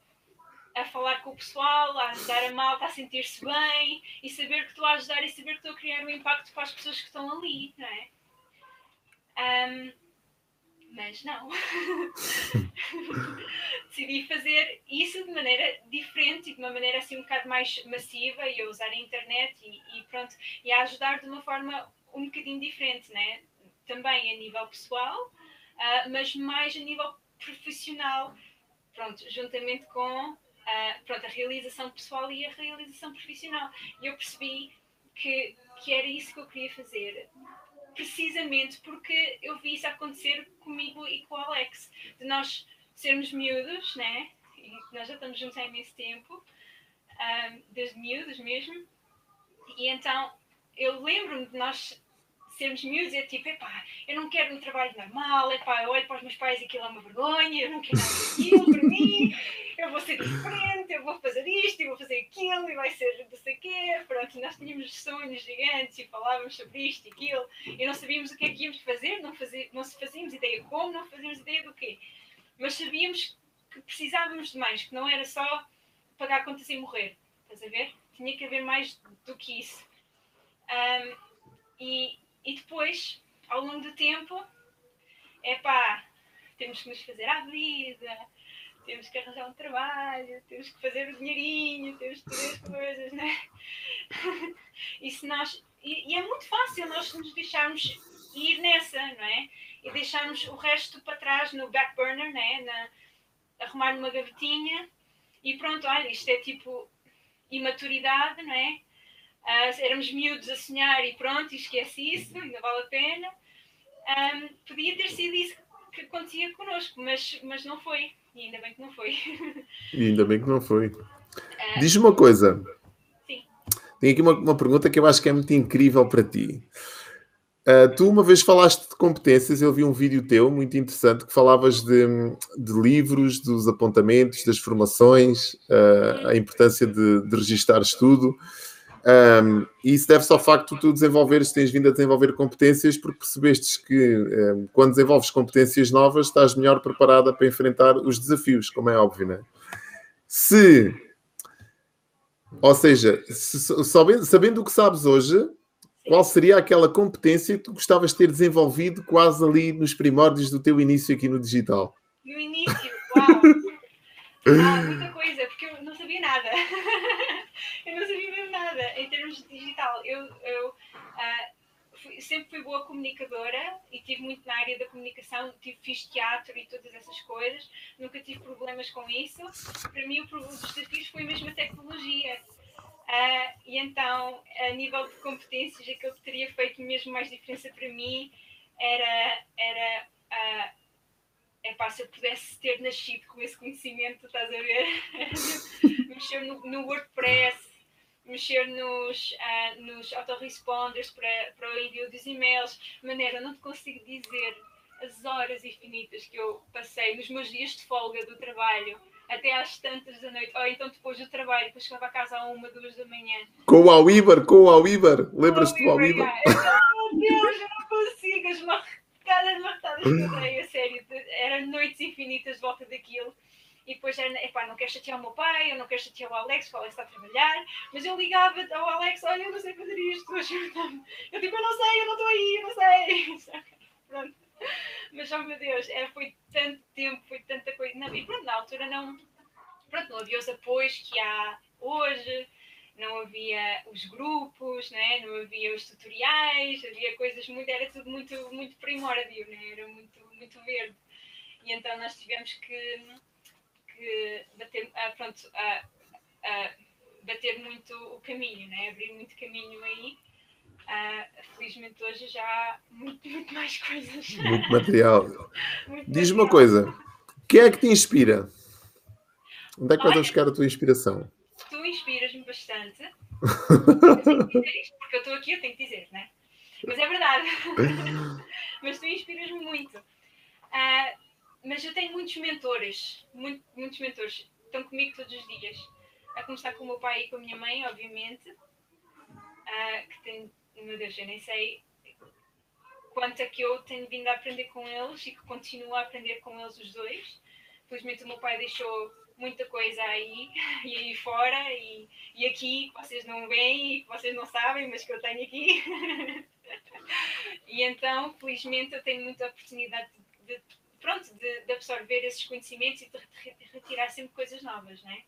Speaker 2: a falar com o pessoal, a ajudar a malta a sentir-se bem e saber que estou a ajudar e saber que estou a criar um impacto para as pessoas que estão ali, não é? Um, mas não. [LAUGHS] Decidi fazer isso de maneira diferente e de uma maneira assim um bocado mais massiva e a usar a internet e, e pronto, e a ajudar de uma forma um bocadinho diferente, né? também a nível pessoal, uh, mas mais a nível profissional, pronto, juntamente com uh, pronto, a realização pessoal e a realização profissional. E eu percebi que, que era isso que eu queria fazer, precisamente porque eu vi isso acontecer comigo e com o Alex, de nós sermos miúdos, né? E nós já estamos juntos há imenso tempo, um, ah, desde miúdos mesmo, e então eu lembro-me de nós sermos miúdos é tipo, epá, eu não quero um trabalho normal, epá, eu olho para os meus pais e aquilo é uma vergonha, eu não quero nada daquilo para mim, eu vou ser diferente, eu vou fazer isto, eu vou fazer aquilo, e vai ser não sei o quê. Pronto, nós tínhamos sonhos gigantes e falávamos sobre isto e aquilo, e não sabíamos o que é que íamos fazer, não, fazia, não fazíamos ideia como, não fazíamos ideia do quê. Mas sabíamos que precisávamos de mais, que não era só pagar contas e morrer, estás a ver? Tinha que haver mais do que isso. Um, e, e depois, ao longo do tempo, é pá, temos que nos fazer à vida, temos que arranjar um trabalho, temos que fazer o dinheirinho, temos que fazer as coisas, né? [LAUGHS] e, se nós, e, e, é muito fácil nós nos deixarmos ir nessa, não é? E deixarmos o resto para trás no back burner, né? Na, arrumar numa gavetinha e pronto, olha, isto é tipo imaturidade, não é? Uh, éramos miúdos a sonhar e pronto, e esquece isso, ainda vale a pena. Um, podia ter sido isso que acontecia connosco, mas, mas não foi. E ainda bem que não foi.
Speaker 1: E ainda bem que não foi. Uh, Diz-me uma coisa.
Speaker 2: Sim.
Speaker 1: Tenho aqui uma, uma pergunta que eu acho que é muito incrível para ti. Uh, tu uma vez falaste de competências, eu vi um vídeo teu muito interessante que falavas de, de livros, dos apontamentos, das formações, uh, a importância de, de registar estudo. Um, e isso deve-se ao facto de tu desenvolveres, tens vindo a desenvolver competências, porque percebestes que um, quando desenvolves competências novas estás melhor preparada para enfrentar os desafios, como é óbvio, não é? Se, ou seja, se, sabendo, sabendo o que sabes hoje, qual seria aquela competência que tu gostavas de ter desenvolvido quase ali nos primórdios do teu início aqui no digital?
Speaker 2: No início, uau! Ah, muita coisa, porque eu não sabia nada. [LAUGHS] eu não sabia mesmo nada em termos de digital. Eu, eu uh, fui, sempre fui boa comunicadora e tive muito na área da comunicação, tive, fiz teatro e todas essas coisas, nunca tive problemas com isso. Para mim, o, os desafios foi mesmo a tecnologia Uh, e então, a nível de competências, aquilo que teria feito mesmo mais diferença para mim era, era uh, epá, se eu pudesse ter nascido com esse conhecimento, estás a ver? [LAUGHS] mexer no, no, WordPress, mexer nos, uh, nos autoresponders para, para o envio dos e-mails, maneira, não te consigo dizer as horas infinitas que eu passei nos meus dias de folga do trabalho até às tantas da noite, ou então depois do trabalho, depois chegava a casa a uma, duas da manhã.
Speaker 1: Com o Awiber, com o Awiber, lembras-te do Awiber? [LAUGHS]
Speaker 2: Meu Deus, eu não consigo, as marcadas, marcadas que eu dei, a sério, noites infinitas de volta daquilo. E depois era, epá, não quero chatear o meu pai, eu não quero chatear o Alex, porque o Alex está a trabalhar, mas eu ligava ao Alex, olha, eu não sei fazer isto, ajuda-me. Eu tipo, eu não sei, eu não estou aí, eu não sei. [LAUGHS] Pronto. Mas, oh meu Deus, é, foi tanto tempo, foi tanta coisa. Não, e pronto, na altura não, pronto, não havia os apoios que há hoje, não havia os grupos, né? não havia os tutoriais, havia coisas muito, era tudo muito, muito primórdio, né? era muito, muito verde. E então nós tivemos que, que bater, ah, pronto, ah, ah, bater muito o caminho, né? abrir muito caminho aí. Felizmente hoje já há muito, muito mais coisas.
Speaker 1: Muito material. [LAUGHS] Diz-me uma coisa: quem é que te inspira? Onde é que vais buscar a tua inspiração?
Speaker 2: Tu inspiras-me bastante. [LAUGHS] eu porque eu estou aqui, eu tenho que dizer, né? Mas é verdade. [LAUGHS] mas tu inspiras-me muito. Uh, mas eu tenho muitos mentores, muito, muitos mentores. Estão comigo todos os dias. A começar com o meu pai e com a minha mãe, obviamente. Uh, que tem meu Deus, eu nem sei quanto é que eu tenho vindo a aprender com eles e que continuo a aprender com eles os dois. Felizmente o meu pai deixou muita coisa aí [LAUGHS] e aí fora e, e aqui que vocês não veem e que vocês não sabem, mas que eu tenho aqui. [LAUGHS] e então, felizmente, eu tenho muita oportunidade de, pronto, de, de absorver esses conhecimentos e de retirar sempre coisas novas, né?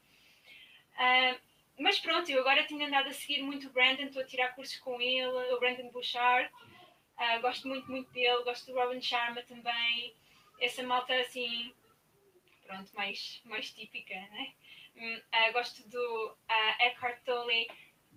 Speaker 2: Uh, mas pronto, eu agora tenho andado a seguir muito o Brandon, estou a tirar cursos com ele, o Brandon Bouchard. Uh, gosto muito, muito dele, gosto do Robin Sharma também. Essa malta assim, pronto, mais, mais típica, né? Uh, gosto do uh, Eckhart Tolle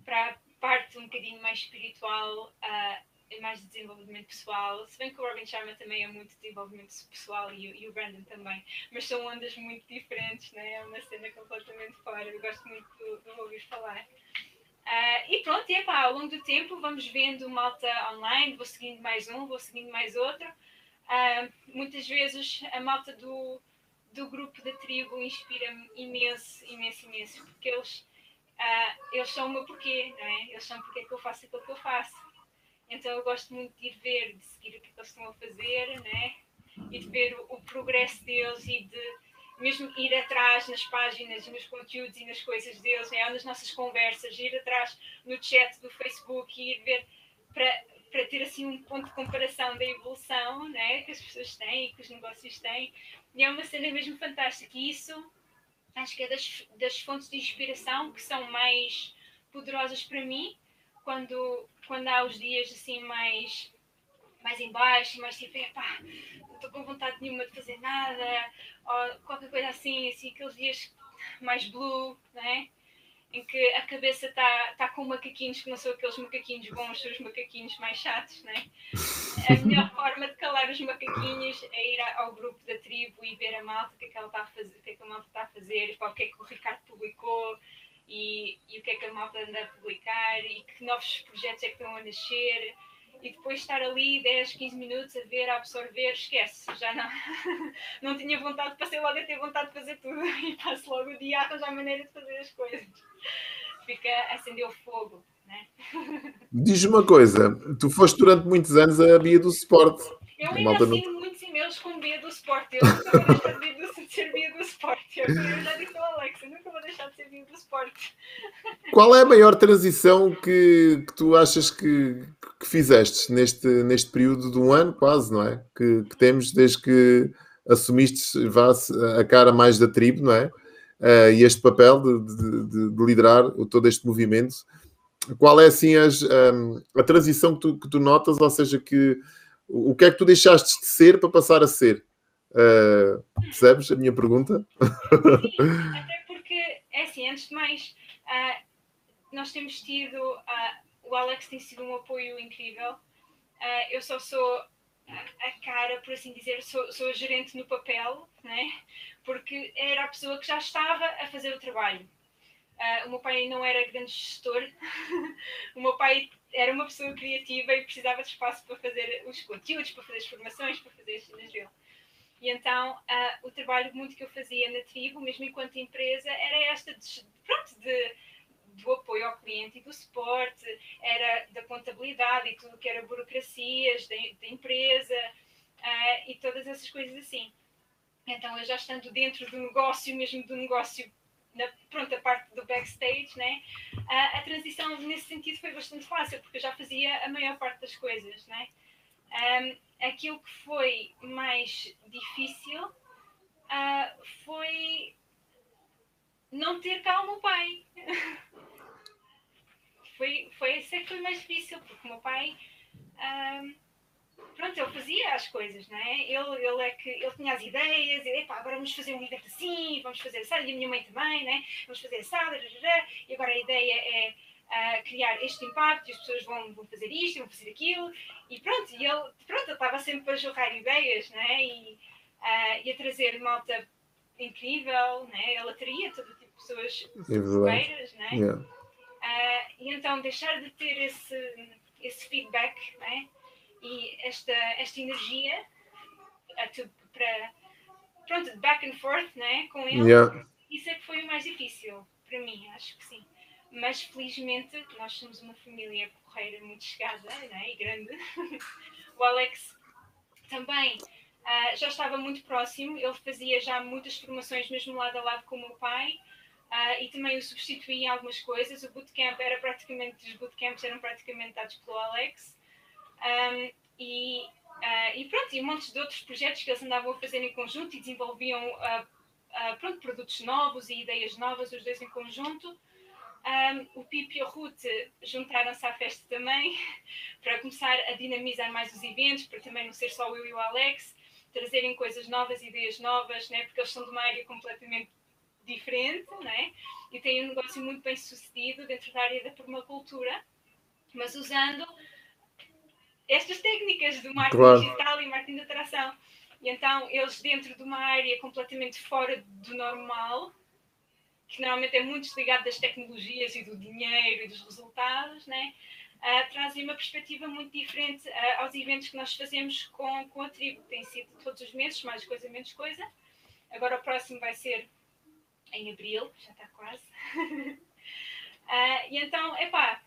Speaker 2: para a parte um bocadinho mais espiritual. Uh, mais de desenvolvimento pessoal, se bem que o Robin Sharma também é muito desenvolvimento pessoal e, e o Brandon também, mas são ondas muito diferentes, né? é uma cena completamente fora. Eu gosto muito de, ouvir falar. Uh, e pronto, e epá, ao longo do tempo vamos vendo malta online, vou seguindo mais um, vou seguindo mais outro. Uh, muitas vezes a malta do, do grupo da tribo inspira-me imenso, imenso, imenso, porque eles, uh, eles são o meu porquê, não é? Eles são porque é que eu faço aquilo que eu faço. Então eu gosto muito de ir ver, de seguir o que eles estão a fazer, né? E de ver o, o progresso deles e de mesmo ir atrás nas páginas e nos conteúdos e nas coisas deles, né? nas nossas conversas, ir atrás no chat do Facebook e ir ver para, para ter assim um ponto de comparação da evolução né? que as pessoas têm e que os negócios têm. E é uma cena mesmo fantástica. E isso acho que é das, das fontes de inspiração que são mais poderosas para mim quando, quando há os dias assim mais, mais em baixo, mais tipo, pá, não estou com vontade nenhuma de fazer nada, ou qualquer coisa assim, assim, aqueles dias mais blue, né? em que a cabeça está tá com macaquinhos que não são aqueles macaquinhos bons, são os macaquinhos mais chatos, né? A melhor [LAUGHS] forma de calar os macaquinhos é ir ao grupo da tribo e ver a malta, o que é que ela está a fazer, o que é que a malta está a fazer, o que é que o Ricardo publicou, e, e o que é que a malta anda a publicar e que novos projetos é que estão a nascer e depois estar ali 10, 15 minutos a ver, a absorver, esquece, já não, [LAUGHS] não tinha vontade, passei logo a ter vontade de fazer tudo [LAUGHS] e passo logo o dia a arranjar maneira de fazer as coisas. Fica, acender o fogo, né? [LAUGHS]
Speaker 1: Diz uma coisa, tu foste durante muitos anos a Bia do Suporte.
Speaker 2: Eu ainda não... muitos Bia do Suporte, eu nunca vou deixar de ser do Suporte, eu já disse ao Alex, eu nunca vou deixar de ser Bia do Suporte.
Speaker 1: Qual é a maior transição que, que tu achas que, que fizeste neste, neste período de um ano, quase, não é? Que, que temos desde que assumiste a cara mais da tribo, não é? Uh, e este papel de, de, de, de, liderar todo este movimento. Qual é assim as, um, a transição que tu, que tu, notas? Ou seja, que o que é que tu deixaste de ser para passar a ser? Uh, percebes a minha pergunta?
Speaker 2: Sim, até porque, é assim, antes de mais, uh, nós temos tido o Alex tem sido um apoio incrível. Uh, eu só sou a, cara, por assim dizer, sou, sou a gerente no papel, né? porque era a pessoa que já estava a fazer o trabalho. Uh, o meu pai não era grande gestor, [LAUGHS] o meu pai era uma pessoa criativa e precisava de espaço para fazer os conteúdos, para fazer as formações, para fazer as cenas dele. E então uh, o trabalho muito que eu fazia na tribo, mesmo enquanto empresa, era esta de, pronto, de do apoio ao cliente e do suporte, era da contabilidade e tudo que era burocracias da, empresa uh, e todas essas coisas assim. Então, eu já estando dentro do negócio, mesmo do negócio, na pronto, a parte do backstage, né? Uh, a transição nesse sentido foi bastante fácil, porque eu já fazia a maior parte das coisas, né? Um, aquilo que foi mais difícil uh, foi não ter cá o meu pai. [LAUGHS] foi, foi esse que foi mais difícil, porque o meu pai. Um, pronto, ele fazia as coisas, não é? Ele, ele é que ele tinha as ideias, e agora vamos fazer um evento assim, vamos fazer assado, e a minha mãe também, né? Vamos fazer assado, e agora a ideia é uh, criar este impacto, e as pessoas vão, vão fazer isto, vão fazer aquilo, e pronto, e ele, pronto, ele estava sempre a jorrar ideias, né? E, uh, e a trazer malta incrível, né? Ele atraía todo tipo de pessoas porreiras, né? Yeah. Uh, e então deixar de ter esse, esse feedback né? E esta, esta energia para pronto, back and forth né? com ele, yeah. isso é que foi o mais difícil para mim, acho que sim. Mas felizmente nós somos uma família porreira muito chegada né? e grande. [LAUGHS] o Alex também uh, já estava muito próximo, ele fazia já muitas formações mesmo lado a lado com o meu pai. Uh, e também o substituía em algumas coisas. O bootcamp era praticamente, os bootcamps eram praticamente dados pelo Alex. Um, e, uh, e pronto, e um monte de outros projetos que eles andavam a fazer em conjunto e desenvolviam uh, pronto, produtos novos e ideias novas, os dois em conjunto. Um, o Pipo e a Ruth juntaram-se à festa também [LAUGHS] para começar a dinamizar mais os eventos, para também não ser só eu e o Alex, trazerem coisas novas, ideias novas, né? porque eles são de uma área completamente diferente, né? E têm um negócio muito bem sucedido dentro da área da permacultura, mas usando estas técnicas do marketing claro. digital e marketing de atração. E então, eles dentro de uma área completamente fora do normal, que normalmente é muito desligado das tecnologias e do dinheiro e dos resultados, né? Uh, trazem uma perspectiva muito diferente uh, aos eventos que nós fazemos com, com a tribo. Tem sido todos os meses, mais coisa, menos coisa. Agora o próximo vai ser em abril, já está quase. uh, [LAUGHS] e então, epá,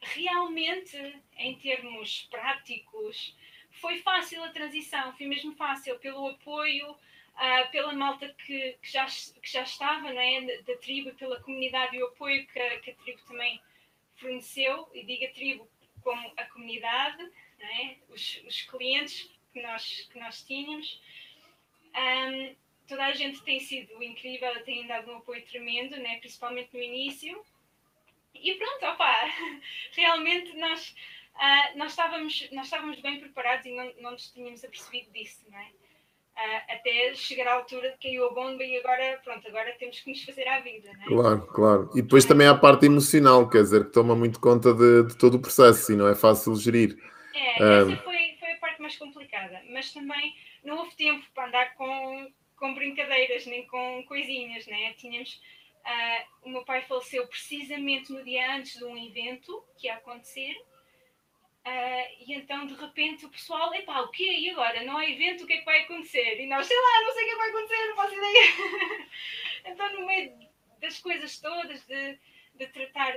Speaker 2: realmente, em termos práticos, foi fácil a transição, foi mesmo fácil, pelo apoio, uh, pela malta que, que, já, que já estava né, da, tribo, pela comunidade e o apoio que a, que a tribo também forneceu, e diga tribo como a comunidade, né, os, os clientes que nós, que nós tínhamos. Um, toda a gente tem sido incrível, tem dado um apoio tremendo, né? principalmente no início. E pronto, opa, [LAUGHS] realmente nós, uh, nós, estávamos, nós estávamos bem preparados e não, não nos tínhamos apercebido disso, não é? Uh, até chegar à altura de caiu a bomba e agora, pronto, agora temos que nos fazer à vida, não é?
Speaker 1: Claro, claro. E depois também há a parte emocional, quer dizer, que toma muito conta de, de todo o processo e não é fácil gerir.
Speaker 2: É, essa ah, foi, foi a parte mais complicada, mas também não houve tempo para andar com, com brincadeiras, nem com coisinhas, né? Tínhamos. Uh, o meu pai faleceu precisamente no dia antes de um evento que ia acontecer. Uh, e então, de repente, o pessoal, epá, o quê? E agora? Não há evento, o que é que vai acontecer? E nós, sei lá, não sei o que, é que vai acontecer, não faço ideia. [LAUGHS] então, no meio das coisas todas, de, de tratar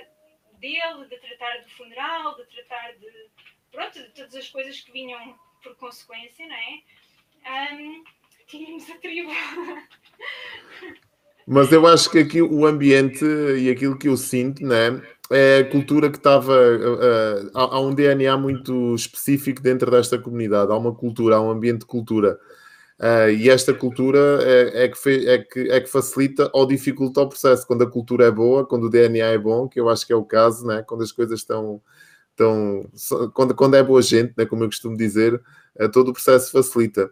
Speaker 2: dele, de tratar do funeral, de tratar de, pronto, de todas as coisas que vinham por consequência, não é? Um, tínhamos a tribo. [LAUGHS]
Speaker 1: Mas eu acho que aqui o ambiente e aquilo que eu sinto, né, é a cultura que estava. Uh, uh, há, um DNA muito específico dentro desta comunidade. Há uma cultura, há um ambiente de cultura. Uh, e esta cultura é, é, que fe, é, que, é que facilita ou dificulta o processo. Quando a cultura é boa, quando o DNA é bom, que eu acho que é o caso, né? quando as coisas estão. estão quando, quando é boa gente, né? como eu costumo dizer, todo o processo facilita.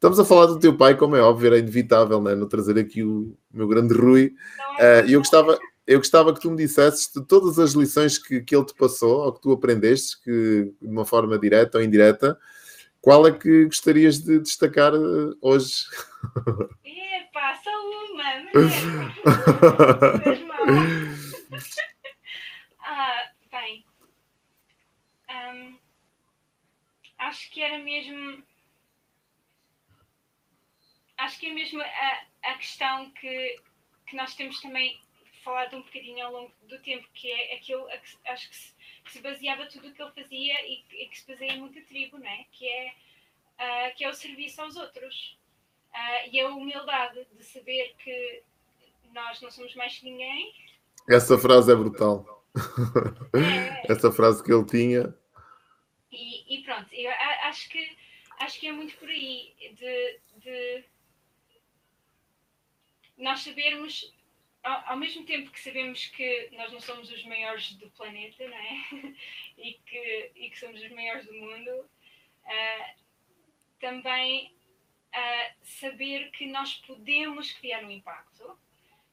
Speaker 1: Estamos a falar do teu pai, como é óbvio, era inevitável, né? não trazer aqui o meu grande Rui. Uh, eu, gostava, eu gostava que tu me dissesses de todas as lições que, que ele te passou, ou que tu aprendeste, que, de uma forma direta ou indireta, qual é que gostarias de destacar uh, hoje? [LAUGHS]
Speaker 2: Epá, só uma, [LAUGHS] ah, bem, um, acho que era mesmo acho que é mesmo a, a questão que, que nós temos também falado um bocadinho ao longo do tempo, que é aquilo a que, acho que se, que se baseava tudo o que ele fazia e, e, que se baseia muito a tribo, não é? Que é, uh, que é o serviço aos outros. Uh, e a humildade de saber que nós não somos mais que ninguém.
Speaker 1: Essa frase é brutal. É. [LAUGHS] Essa frase que ele tinha.
Speaker 2: E, e, pronto, eu acho que, acho que é muito por aí de, de nós sabermos, ao, ao, mesmo tempo que sabemos que nós não somos os maiores do planeta, não é? [LAUGHS] e, que, e que somos os maiores do mundo, uh, também uh, saber que nós podemos criar um impacto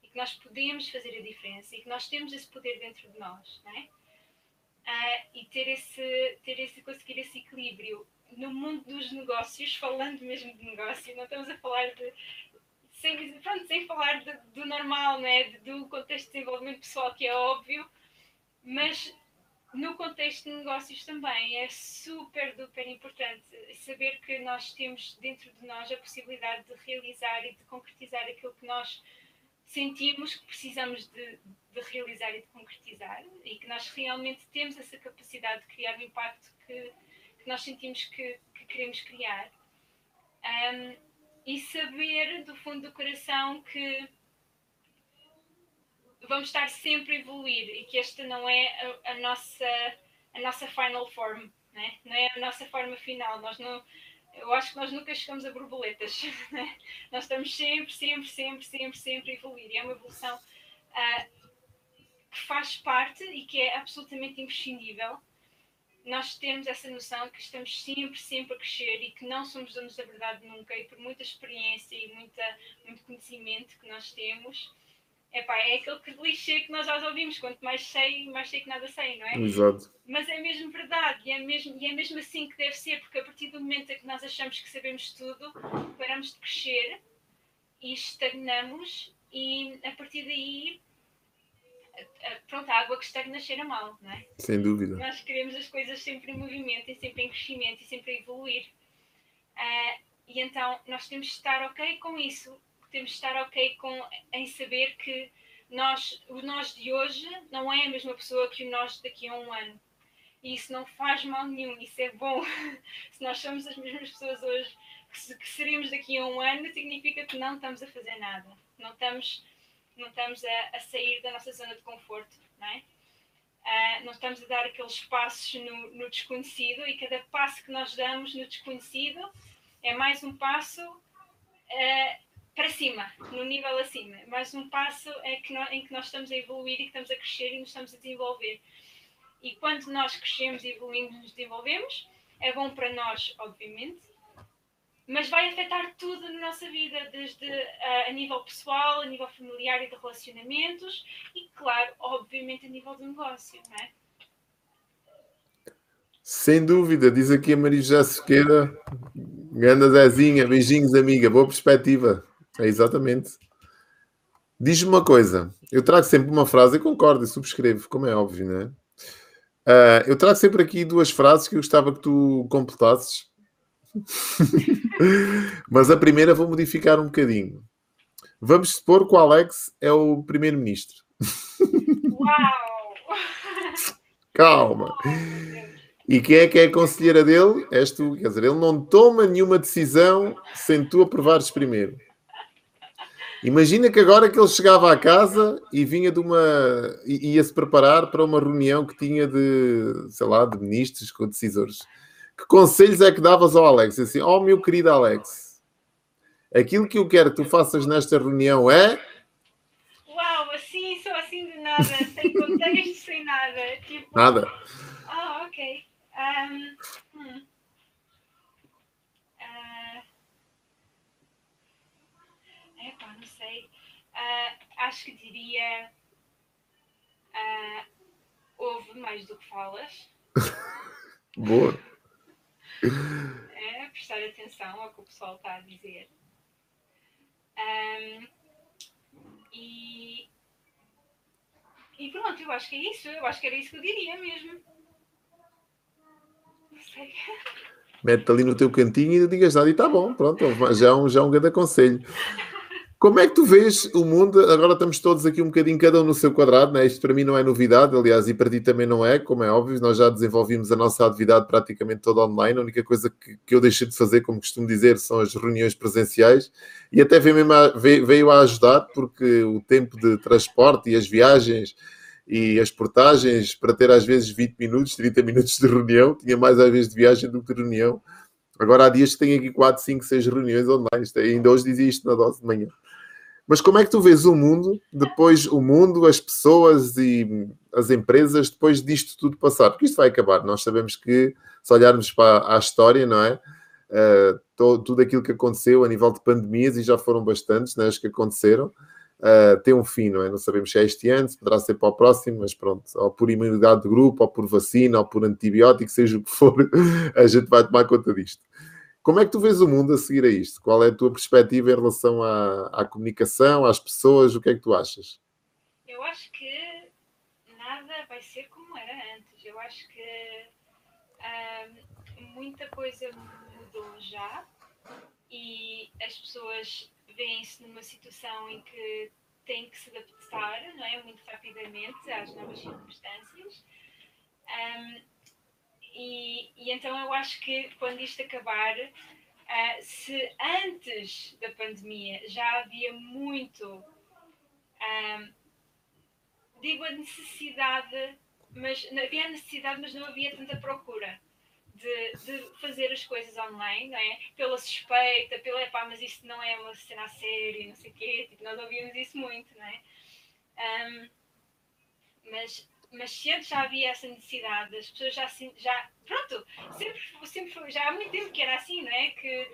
Speaker 2: e que nós podemos fazer a diferença e que nós temos esse poder dentro de nós, não é? Uh, e ter esse, ter esse, conseguir esse equilíbrio no mundo dos negócios, falando mesmo de negócio, não estamos a falar de sem, pronto, sem falar do normal, né? do contexto de desenvolvimento pessoal, que é óbvio, mas no contexto de negócios também é super, duper importante saber que nós temos dentro de nós a possibilidade de realizar e de concretizar aquilo que nós sentimos que precisamos de, de realizar e de concretizar e que nós realmente temos essa capacidade de criar o impacto que, que nós sentimos que, que queremos criar. Um, e saber do fundo do coração que vamos estar sempre a evoluir e que esta não é a, a nossa a nossa final form, né? não é a nossa forma final. Nós não, eu acho que nós nunca chegamos a borboletas. [LAUGHS] Né? Nós estamos sempre, sempre, sempre, sempre, sempre a evoluir. E é uma evolução uh, que faz parte e que é absolutamente imprescindível nós temos essa noção que estamos sempre, sempre a crescer e que não somos donos da verdade nunca, e por muita experiência e muita, muito conhecimento que nós temos, epá, é aquele clichê que nós já ouvimos, quanto mais sei, mais sei que nada sei, não é?
Speaker 1: Exato.
Speaker 2: Mas é mesmo verdade, e é mesmo, e é mesmo assim que deve ser, porque a partir do momento em que nós achamos que sabemos tudo, paramos de crescer e estagnamos, e a partir daí pronto, a água que estagna cheira mal, não é?
Speaker 1: Sem dúvida.
Speaker 2: Nós queremos as coisas sempre em movimento e sempre em crescimento e sempre a evoluir. Uh, e então nós temos de estar ok com isso, temos de estar ok com, em saber que nós, o nós de hoje não é a mesma pessoa que o nós daqui a um ano. E isso não faz mal nenhum, isso é bom. [LAUGHS] se nós somos as mesmas pessoas hoje que, que seríamos daqui a um ano, significa que não estamos a fazer nada. Não estamos não estamos a, a sair da nossa zona de conforto, não é? Uh, estamos a dar aqueles passos no, no, desconhecido e cada passo que nós damos no desconhecido é mais um passo uh, para cima, no nível acima. Mais um passo é que em que nós estamos a evoluir e que estamos a crescer e nos estamos a desenvolver. E quando nós crescemos, evoluímos, nos desenvolvemos, é bom para nós, obviamente, mas vai afetar tudo na nossa vida, desde uh, a nível pessoal, a nível familiar e de relacionamentos e, claro, obviamente a nível do negócio, não é?
Speaker 1: Sem dúvida, diz aqui a Maria José Sequeira, Ganda Zezinha, beijinhos amiga, boa perspectiva. É exatamente. Diz-me uma coisa, eu trago sempre uma frase e concordo e subscrevo, como é óbvio, não é? Uh, eu trago sempre aqui duas frases que eu gostava que tu completasses. [LAUGHS] Mas a primeira vou modificar um bocadinho. Vamos supor que o Alex é o primeiro-ministro.
Speaker 2: Uau!
Speaker 1: Calma. E quem é que é a conselheira dele? És tu. Quer dizer, ele não toma nenhuma decisão sem tu aprovares primeiro. Imagina que agora que ele chegava à casa e vinha de uma. ia-se preparar para uma reunião que tinha de, sei lá, de ministros com decisores. Que conselhos é que davas ao Alex? Assim, oh meu querido Alex, aquilo que eu quero que tu faças nesta reunião é.
Speaker 2: Uau, assim, só assim de nada, sem contexto, sem nada. Tipo...
Speaker 1: Nada.
Speaker 2: Ah, oh, ok. Um, hmm. Uh, acho que diria. Uh, ouve mais do que falas. [LAUGHS]
Speaker 1: Boa.
Speaker 2: É, prestar atenção ao que o pessoal está a dizer. Um, e, e pronto, eu acho que é isso. Eu acho que era isso que eu diria mesmo. Não sei.
Speaker 1: Mete-te ali no teu cantinho e não digas nada e está bom, pronto, já é um, já é um grande aconselho. [LAUGHS] Como é que tu vês o mundo? Agora estamos todos aqui um bocadinho, cada um no seu quadrado, né? isto para mim não é novidade, aliás, e para ti também não é, como é óbvio, nós já desenvolvimos a nossa atividade praticamente toda online, a única coisa que, que eu deixei de fazer, como costumo dizer, são as reuniões presenciais, e até veio, mesmo a, veio, veio a ajudar, porque o tempo de transporte e as viagens e as portagens, para ter às vezes 20 minutos, 30 minutos de reunião, tinha mais às vezes de viagem do que de reunião, Agora há dias que tem aqui 4, 5, 6 reuniões online. Ainda hoje dizia isto na dose de manhã. Mas como é que tu vês o mundo, depois o mundo, as pessoas e as empresas, depois disto tudo passar? Porque isto vai acabar. Nós sabemos que, se olharmos para a história, não é? Uh, todo, tudo aquilo que aconteceu a nível de pandemias, e já foram bastantes né, as que aconteceram, uh, tem um fim, não é? Não sabemos se é este ano, se poderá ser para o próximo, mas pronto, ou por imunidade de grupo, ou por vacina, ou por antibiótico, seja o que for, [LAUGHS] a gente vai tomar conta disto. Como é que tu vês o mundo a seguir a isto? Qual é a tua perspectiva em relação à, à comunicação, às pessoas? O que é que tu achas?
Speaker 2: Eu acho que nada vai ser como era antes. Eu acho que hum, muita coisa mudou já e as pessoas veem-se numa situação em que têm que se adaptar não é? muito rapidamente às novas circunstâncias. Um, e, e, então eu acho que quando isto acabar, uh, se antes da pandemia já havia muito, um, digo a necessidade, mas havia a necessidade, mas não havia tanta procura. De, de, fazer as coisas online, não é? Pela suspeita, pela pá, mas isto não é uma cena a sério, não sei o quê, tipo, nós ouvíamos isso muito, não é? Um, mas mas se antes já havia essa necessidade, as pessoas já, já pronto, sempre, sempre já há muito tempo que era assim, não é? Que,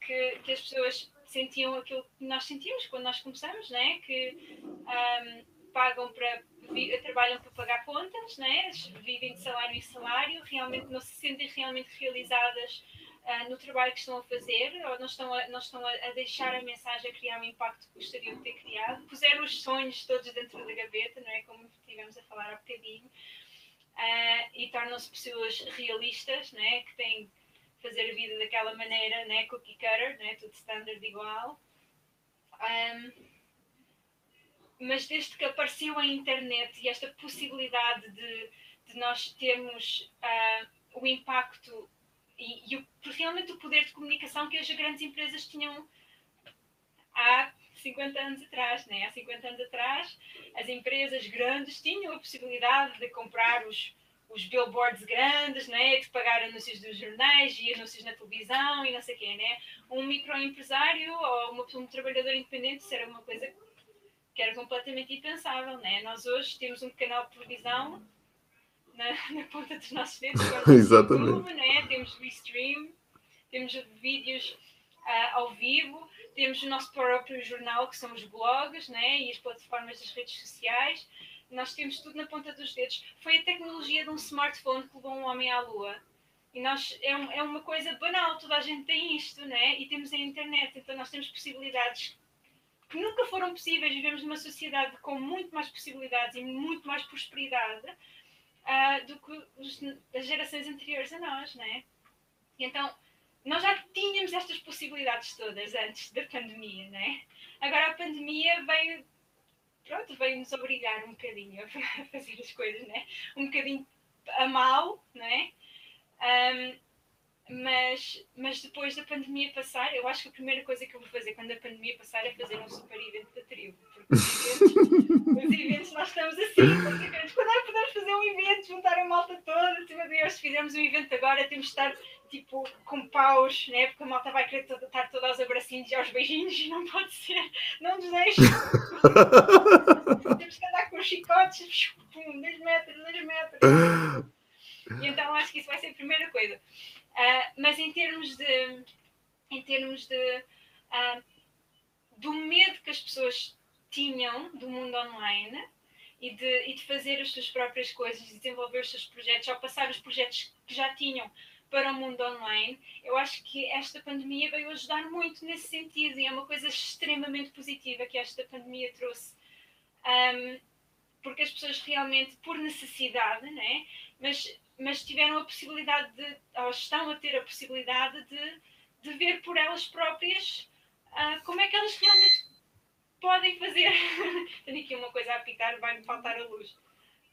Speaker 2: que, que as pessoas sentiam aquilo que nós sentimos quando nós começamos, não é? Que um, pagam para, trabalham para pagar contas, não é? Vivem de salário em salário, realmente não se sentem realmente realizadas uh, no trabalho que estão a fazer, ou não estão, a, não estão a, deixar a mensagem a criar um impacto que gostariam de ter criado, puseram os sonhos todos dentro da gaveta, não é? Como estivemos a falar há bocadinho, uh, e tornam-se pessoas realistas, não é? Que têm que fazer a vida daquela maneira, não é? Cookie cutter, não é? Tudo standard igual. Um, mas desde que apareceu a internet e esta possibilidade de, de nós termos uh, o impacto e, e o, realmente o poder de comunicação que as grandes empresas tinham há 50 anos atrás. Né? Há 50 anos atrás, as empresas grandes tinham a possibilidade de comprar os, os billboards grandes, né? de pagar anúncios dos jornais e anúncios na televisão e não sei o quê. Né? Um microempresário ou uma, um trabalhador independente, isso era uma coisa que era completamente impensável. Né? Nós hoje temos um canal de televisão na, [LAUGHS] na ponta dos nossos dedos. [LAUGHS]
Speaker 1: Exatamente.
Speaker 2: YouTube, né? Temos o stream, temos vídeos uh, ao vivo, temos o nosso próprio jornal, que são os blogs né? e as plataformas das redes sociais. Nós temos tudo na ponta dos dedos. Foi a tecnologia de um smartphone que levou um homem à Lua. E nós, é, é uma coisa banal, toda a gente tem isto, né? E temos a internet, então nós temos possibilidades que nunca foram possíveis. Vivemos numa sociedade com muito mais possibilidades e muito mais prosperidade uh, do que os, as gerações anteriores a nós, não é? Então, nós já tínhamos estas possibilidades todas antes da pandemia, não é? Agora a pandemia veio, pronto, veio nos obrigar um bocadinho [LAUGHS] a fazer as coisas, não é? Um bocadinho a mal, não é? Um, mas, mas depois da pandemia passar, eu acho que a primeira coisa que eu vou fazer quando a pandemia passar é fazer um super evento da tribo. Porque os eventos, os eventos nós estamos assim, quando é que podemos fazer um evento, juntar a malta toda, meu Deus, se fizermos um evento agora, temos de estar tipo com paus, né? Porque a malta vai querer toda, estar toda aos abracinhos e aos beijinhos e não pode ser, não nos deixa. temos que andar com os chicotes, pum, 10 metros, 10 metros. E então acho que isso vai ser a primeira coisa. Uh, mas em termos de, em termos de uh, do medo que as pessoas tinham do mundo online e de, e de fazer as suas próprias coisas, desenvolver os seus projetos, ou passar os projetos que já tinham para o mundo online, eu acho que esta pandemia veio ajudar muito nesse sentido e é uma coisa extremamente positiva que esta pandemia trouxe. Um, pessoas realmente, por necessidade, né? mas mas tiveram a possibilidade de, ou estão a ter a possibilidade de, de ver por elas próprias uh, como é que elas realmente podem fazer. [LAUGHS] Tenho aqui uma coisa a apitar, vai-me faltar a luz.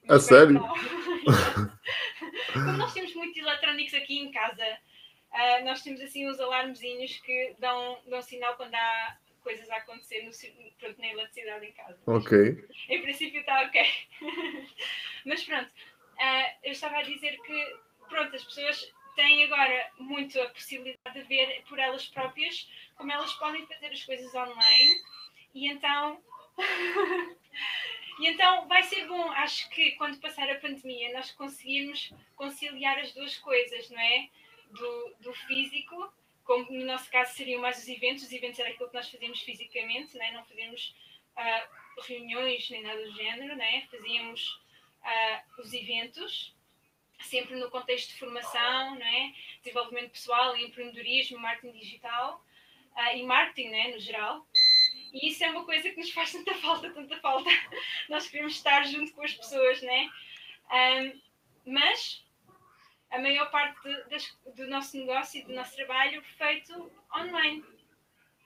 Speaker 1: A sério? [LAUGHS]
Speaker 2: como nós temos muitos eletrónicos aqui em casa, uh, nós temos assim uns alarmezinhos que dão, dão sinal quando há coisas a acontecer no, pronto, na eletricidade em casa.
Speaker 1: Ok.
Speaker 2: Em princípio está ok. [LAUGHS] Mas pronto, uh, eu estava a dizer que, pronto, as pessoas têm agora muito a possibilidade de ver por elas próprias como elas podem fazer as coisas online e então. [LAUGHS] e então vai ser bom, acho que quando passar a pandemia nós conseguirmos conciliar as duas coisas, não é? Do, do físico, como no nosso caso seriam mais os eventos, os eventos era aquilo que nós fazíamos fisicamente, não, é? não fazíamos uh, reuniões nem nada do género, não é? fazíamos uh, os eventos, sempre no contexto de formação, não é? desenvolvimento pessoal, empreendedorismo, marketing digital uh, e marketing né? no geral. E isso é uma coisa que nos faz tanta falta, tanta falta. [LAUGHS] Nós queremos estar junto com as pessoas, né? Um, mas a maior parte de, das, do nosso negócio e do nosso trabalho feito online.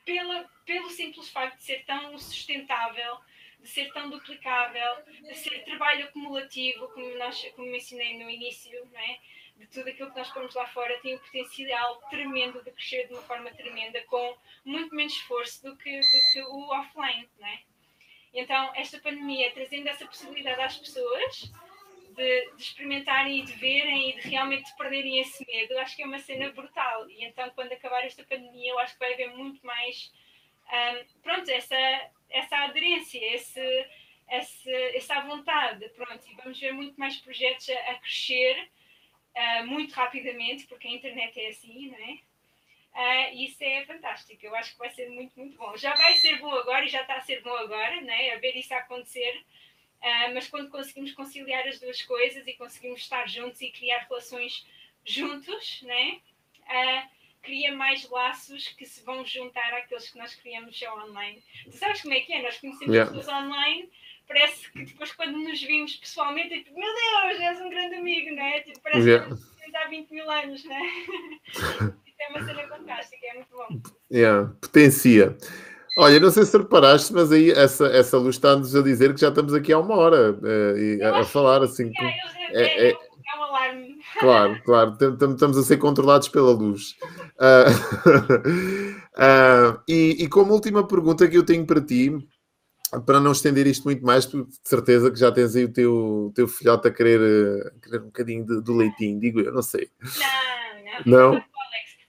Speaker 2: Pela, pelo simples facto de ser tão sustentável, de ser tão duplicável, de ser trabalho acumulativo, como, nós, como mencionei no início, não é? de tudo aquilo que nós pomos lá fora, tem um potencial tremendo de crescer de uma forma tremenda, com muito menos esforço do que, do que o offline. Não é? Então, esta pandemia trazendo essa possibilidade às pessoas de, de, experimentarem e de verem e de realmente perderem esse medo, acho que é uma cena brutal. E então, quando acabar esta pandemia, eu acho que vai haver muito mais. Um, pronto, essa, essa aderência, esse, esse, essa vontade, pronto, e vamos ver muito mais projetos a, a crescer uh, muito rapidamente, porque a internet é assim, não é? Uh, isso é fantástico, eu acho que vai ser muito, muito bom. Já vai ser bom agora e já está a ser bom agora, né? a ver isso acontecer, uh, mas quando conseguimos conciliar as duas coisas e conseguimos estar juntos e criar relações juntos, né? Uh, cria mais laços que se vão juntar àqueles que nós criamos já online. Tu sabes como é que é? Nós conhecemos yeah. pessoas online, parece que depois quando nos vimos pessoalmente, é tipo, meu Deus, és um grande amigo, não é? Tipo, parece yeah. que nos há 20 mil anos, não é? Isso é uma cena fantástica, é muito bom.
Speaker 1: Yeah. Potencia. Olha, não sei se reparaste, mas aí essa, essa luz está-nos a dizer que já estamos aqui há uma hora uh, a, a, falar assim.
Speaker 2: Yeah, é, é, é, é um alarme. [LAUGHS]
Speaker 1: Claro, claro, estamos a ser controlados pela luz. Uh, uh, [LAUGHS] e, e, como última pergunta que eu tenho para ti, para não estender isto muito mais, tu de certeza que já tens aí o teu, teu filhote a querer, a querer um bocadinho de, do leitinho, digo eu, não sei.
Speaker 2: Não, não. não?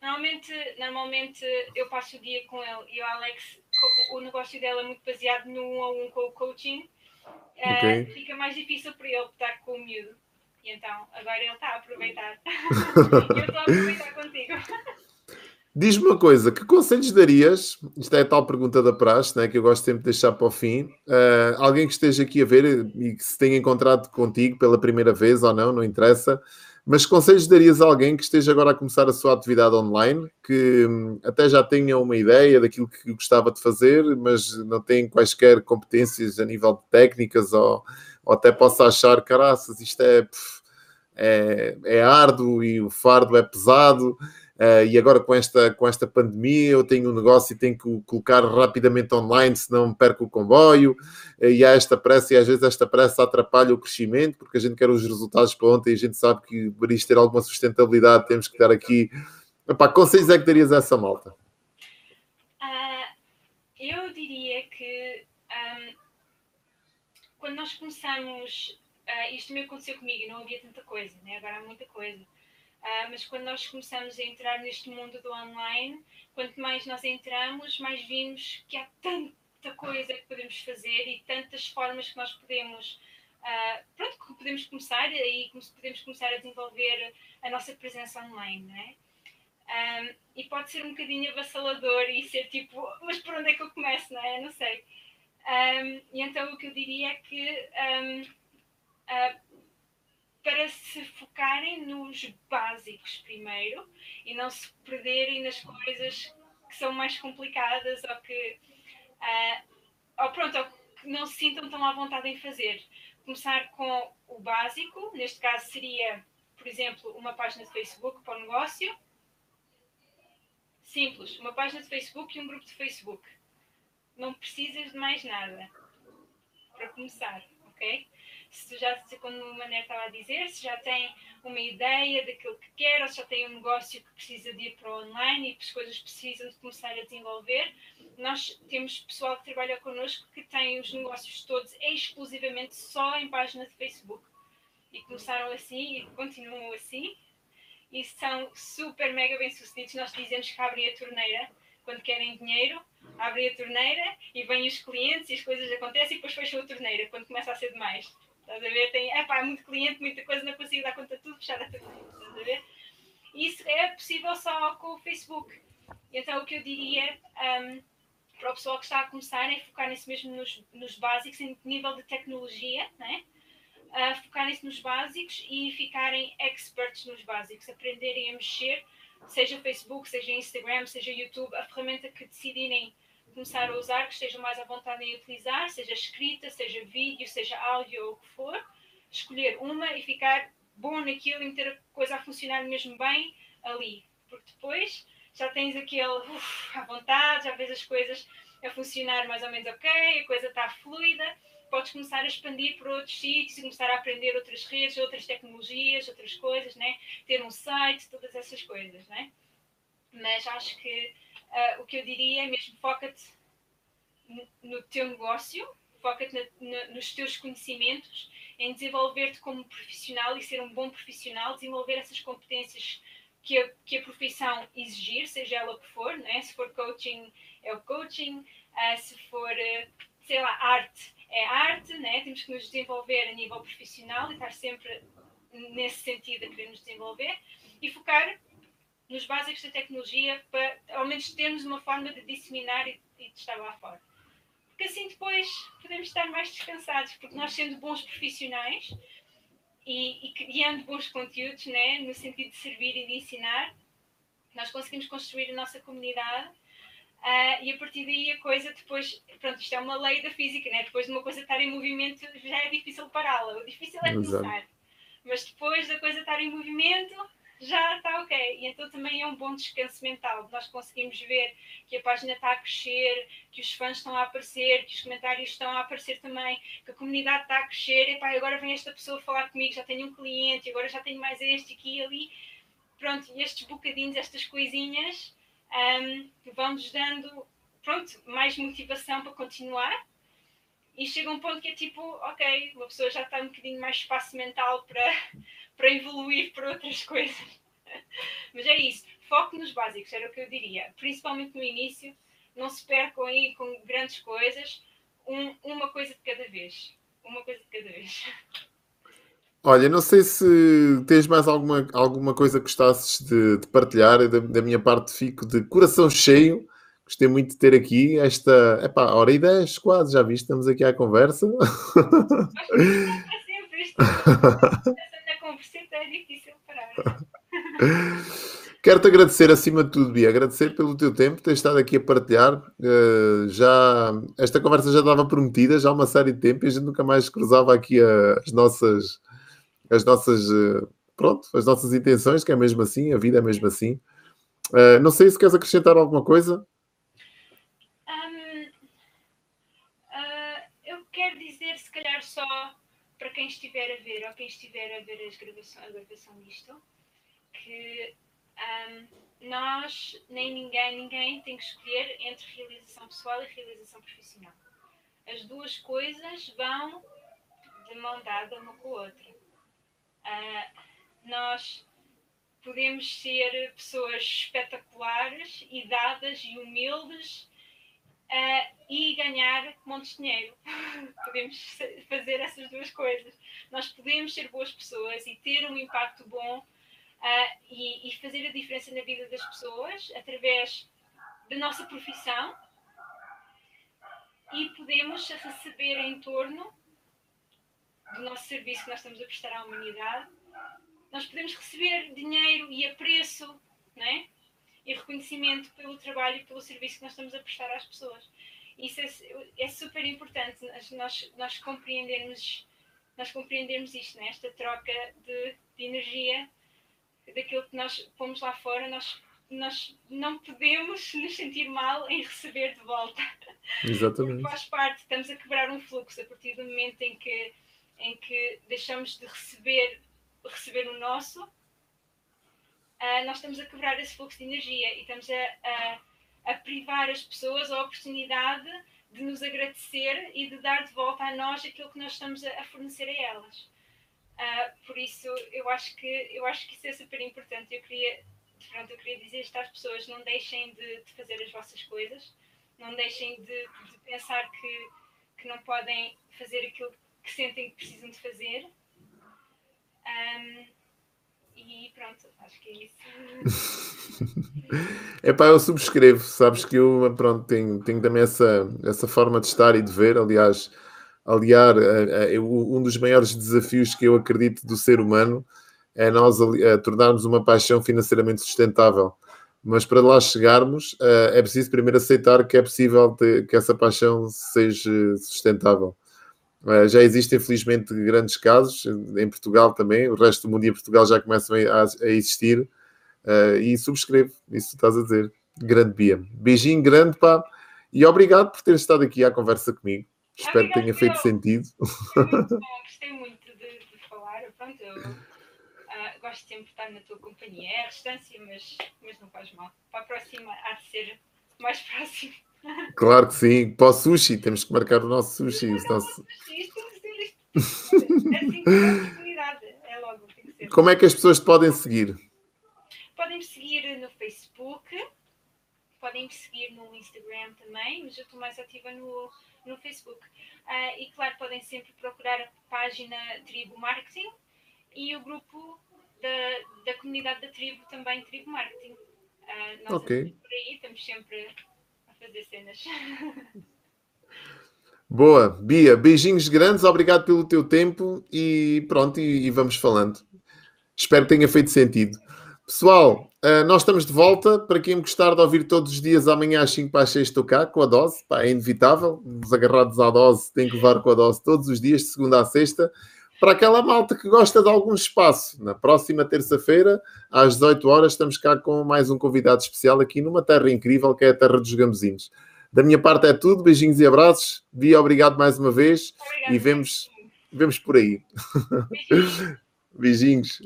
Speaker 2: Normalmente, normalmente eu passo o dia com ele e o Alex, o negócio dele é muito baseado no um a um com o coaching, okay. uh, fica mais difícil para ele estar com o miúdo. E então, agora ele está a aproveitar. [LAUGHS] eu estou a aproveitar contigo.
Speaker 1: Diz-me uma coisa, que conselhos darias? Isto é a tal pergunta da praxe, né, que eu gosto sempre de deixar para o fim. Uh, alguém que esteja aqui a ver e que se tenha encontrado contigo pela primeira vez ou não, não interessa. Mas conselhos darias a alguém que esteja agora a começar a sua atividade online, que hum, até já tenha uma ideia daquilo que gostava de fazer, mas não tem quaisquer competências a nível de técnicas ou, ou até possa achar, caraças, isto é. É, é árduo e o fardo é pesado. Uh, e agora com esta, com esta pandemia eu tenho um negócio e tenho que colocar rapidamente online, senão perco o comboio, uh, e há esta pressa, e às vezes esta pressa atrapalha o crescimento, porque a gente quer os resultados para ontem, e a gente sabe que para isto ter alguma sustentabilidade temos que dar aqui. Epá, conselhos é que darias essa malta?
Speaker 2: Uh, eu diria que um, quando nós começamos, isto me aconteceu comigo, não havia tanta coisa, né? agora há muita coisa Uh, mas quando nós começamos a entrar neste mundo do online, quanto mais nós entramos, mais vimos que há tanta coisa que podemos fazer e tantas formas que nós podemos, uh, pronto, que podemos começar e podemos começar a desenvolver a nossa presença online, não é? Um, e pode ser um bocadinho avassalador e ser tipo, mas por onde é que eu começo, não é? Não sei. Um, e então o que eu diria é que um, uh, ah, para se focarem nos básicos primeiro e não se perderem nas coisas que são mais complicadas ou que uh, ou pronto, ou que não se sintam tão à vontade em fazer. Começar com o básico, neste caso seria, por exemplo, uma página de Facebook para o negócio. Simples, uma página de Facebook e um grupo de Facebook. Não precisas de mais nada para começar, ok? Se já, como o Mané estava a dizer, se já tem uma ideia daquilo que quer, ou se já tem um negócio que precisa de ir para o online e que as coisas precisam de começar a desenvolver. Nós temos pessoal que trabalha connosco que tem os negócios todos exclusivamente só em página de Facebook. E começaram assim e continuam assim. E são super mega bem sucedidos. Nós dizemos que abrem a torneira quando querem dinheiro, abrem a torneira e vêm os clientes e as coisas acontecem e depois fecham a torneira quando começa a ser demais. Estás a ver? Tem, epá, é muito cliente, muita coisa, não consigo dar conta de tudo, fechar a torneira. Estás a ver? Isso é possível só com o Facebook. Então, o que eu diria um, para o pessoal que está a começar é focar-se mesmo nos, nos básicos, em nível de tecnologia, né? Uh, focarem-se nos básicos e ficarem experts nos básicos, aprenderem a mexer, seja Facebook, seja Instagram, seja YouTube, a ferramenta que decidirem começar a usar, que estejam mais à vontade em utilizar, seja escrita, seja vídeo, seja áudio ou o que for, escolher uma e ficar bom naquilo e ter a coisa a funcionar mesmo bem ali. Porque depois já tens aquele uf, à vontade, já vês as coisas a funcionar mais ou menos ok, a coisa está fluida, podes começar a expandir para outros sítios e começar a aprender outras redes, outras tecnologias, outras coisas, né? ter um site, todas essas coisas. Né? Mas acho que uh, o que eu diria é mesmo foca-te no teu negócio, foca-te nos teus conhecimentos, em desenvolver-te como profissional e ser um bom profissional, desenvolver essas competências que a, que a profissão exigir, seja ela o que for, né? se for coaching, é o coaching, uh, se for, uh, sei lá, arte, é arte, né? temos que nos desenvolver a nível profissional e estar sempre nesse sentido a querer nos desenvolver e focar nos básicos da tecnologia para ao menos termos uma forma de disseminar e, e de estar lá fora. Porque assim depois podemos estar mais descansados, porque nós sendo bons profissionais e, e criando bons conteúdos, né, no sentido de servir e de ensinar, nós conseguimos construir a nossa comunidade uh, e a partir daí a coisa depois, pronto, isto é uma lei da física, né? depois de uma coisa estar em movimento já é difícil pará-la, o difícil é começar. Mas depois da coisa estar em movimento, já está ok. E então também é um bom descanso mental. Nós conseguimos ver que a página está a crescer, que os fãs estão a aparecer, que os comentários estão a aparecer também, que a comunidade está a crescer. Epá, agora vem esta pessoa falar comigo, já tenho um cliente, agora já tenho mais este aqui e ali. Pronto, estes bocadinhos, estas coisinhas, um, vão-nos dando pronto, mais motivação para continuar. E chega um ponto que é tipo, ok, uma pessoa já está um bocadinho mais espaço mental para [LAUGHS] para evoluir para outras [LAUGHS] coisas. Mas é isso, foco nos básicos, era o que eu diria. Principalmente no início, não se percam aí com grandes coisas, um, uma coisa de cada vez. Uma coisa de cada vez.
Speaker 1: Olha, não sei se tens mais alguma, alguma coisa que gostasses de, de partilhar. Da, da, minha parte, fico de coração cheio. Gostei muito de ter aqui esta. Epá, hora e dez, quase, já viste? Estamos aqui à conversa. [LAUGHS] Quero-te agradecer acima de tudo, Bia, agradecer pelo teu tempo, ter estado aqui a partilhar. Uh, já esta conversa já estava prometida já há uma série de tempo e a gente nunca mais cruzava aqui a, as nossas, as nossas uh, pronto, as nossas intenções, que é mesmo assim, a vida é mesmo assim. Uh, não sei se queres acrescentar alguma coisa.
Speaker 2: Só para quem estiver a ver ou quem estiver a ver as gravações, a gravação disto, que um, nós, nem ninguém, ninguém tem que escolher entre realização pessoal e realização profissional. As duas coisas vão de mão dada uma com a outra. Uh, nós podemos ser pessoas espetaculares e dadas e humildes uh, e ganhar montes de dinheiro. [LAUGHS] podemos fazer essas duas coisas. Nós podemos ser boas pessoas e ter um impacto bom uh, e, e fazer a diferença na vida das pessoas através da nossa profissão e podemos receber em torno do nosso serviço que nós estamos a prestar à humanidade, nós podemos receber dinheiro e apreço né? E reconhecimento pelo trabalho e pelo serviço que nós estamos a prestar às pessoas. Isso é, é super importante, nós, nós, compreendermos, nós compreendermos isto, né? esta troca de, de energia, daquilo que nós pomos lá fora, nós nós não podemos [LAUGHS] nos sentir mal em receber de volta.
Speaker 1: Exatamente. [LAUGHS]
Speaker 2: Faz parte, estamos a quebrar um fluxo a partir do momento em que, em que deixamos de receber, receber o nosso, uh, nós estamos a quebrar esse fluxo de energia e estamos a, a, a privar as pessoas a oportunidade de nos agradecer e de dar de volta a nós aquilo que nós estamos a, a fornecer a elas. Uh, por isso, eu acho que eu acho que isso é super importante. Eu queria pronto, eu queria dizer isto às pessoas: não deixem de, de fazer as vossas coisas, não deixem de, de, pensar que, que não podem fazer aquilo que sentem que precisam de fazer. Um, e pronto, acho que é isso. [LAUGHS]
Speaker 1: é pá, eu subscrevo, sabes que eu pronto, tenho, tenho também essa, essa forma de estar e de ver, aliás, aliar a, a, um dos maiores desafios que eu acredito do ser humano é nós a tornarmos uma paixão financeiramente sustentável. Mas para lá chegarmos, é preciso primeiro aceitar que é possível que essa paixão seja sustentável. Uh, já existem, infelizmente, grandes casos, em Portugal também, o resto do mundo e em Portugal já começam a, existir, uh, e subscrevo isso estás a dizer. Grande Bia. Beijinho grande, pá, e obrigado por ter estado aqui à conversa comigo. Espero que tenha feito sentido.
Speaker 2: Gostei muito de, de falar. Pronto, eu gosto sempre de estar na tua companhia. É a distância, mas, mas não faz mal. Para a próxima há de ser mais [LAUGHS] próximo.
Speaker 1: Claro que sim. Para o sushi, temos que marcar o nosso sushi. Não,
Speaker 2: não, nosso... ser isto. É assim é logo.
Speaker 1: Como é que as pessoas te podem seguir?
Speaker 2: Podem me seguir no Facebook, podem me seguir no Instagram também, mas eu estou mais ativa no, no Facebook. Uh, e claro, podem sempre procurar a página Tribo Marketing e o grupo da, da comunidade da tribo também, Tribo Marketing. Uh, nós okay. por aí estamos sempre.
Speaker 1: Boa, Bia, beijinhos grandes, obrigado pelo teu tempo e pronto, e, e vamos falando. Espero que tenha feito sentido. Pessoal, uh, nós estamos de volta. Para quem gostar de ouvir todos os dias, amanhã às 5 para as 6 estou cá com a dose. Pá, é inevitável. Os agarrados à dose têm que levar com a dose todos os dias, de segunda a sexta para aquela malta que gosta de algum espaço. Na próxima terça-feira, às 18 horas, estamos cá com mais um convidado especial aqui numa terra incrível que é a terra dos Gamezinhos. Da minha parte é tudo, beijinhos e abraços. Bia, obrigado mais uma vez e vemos, vemos por aí. Beijinhos. [LAUGHS] beijinhos.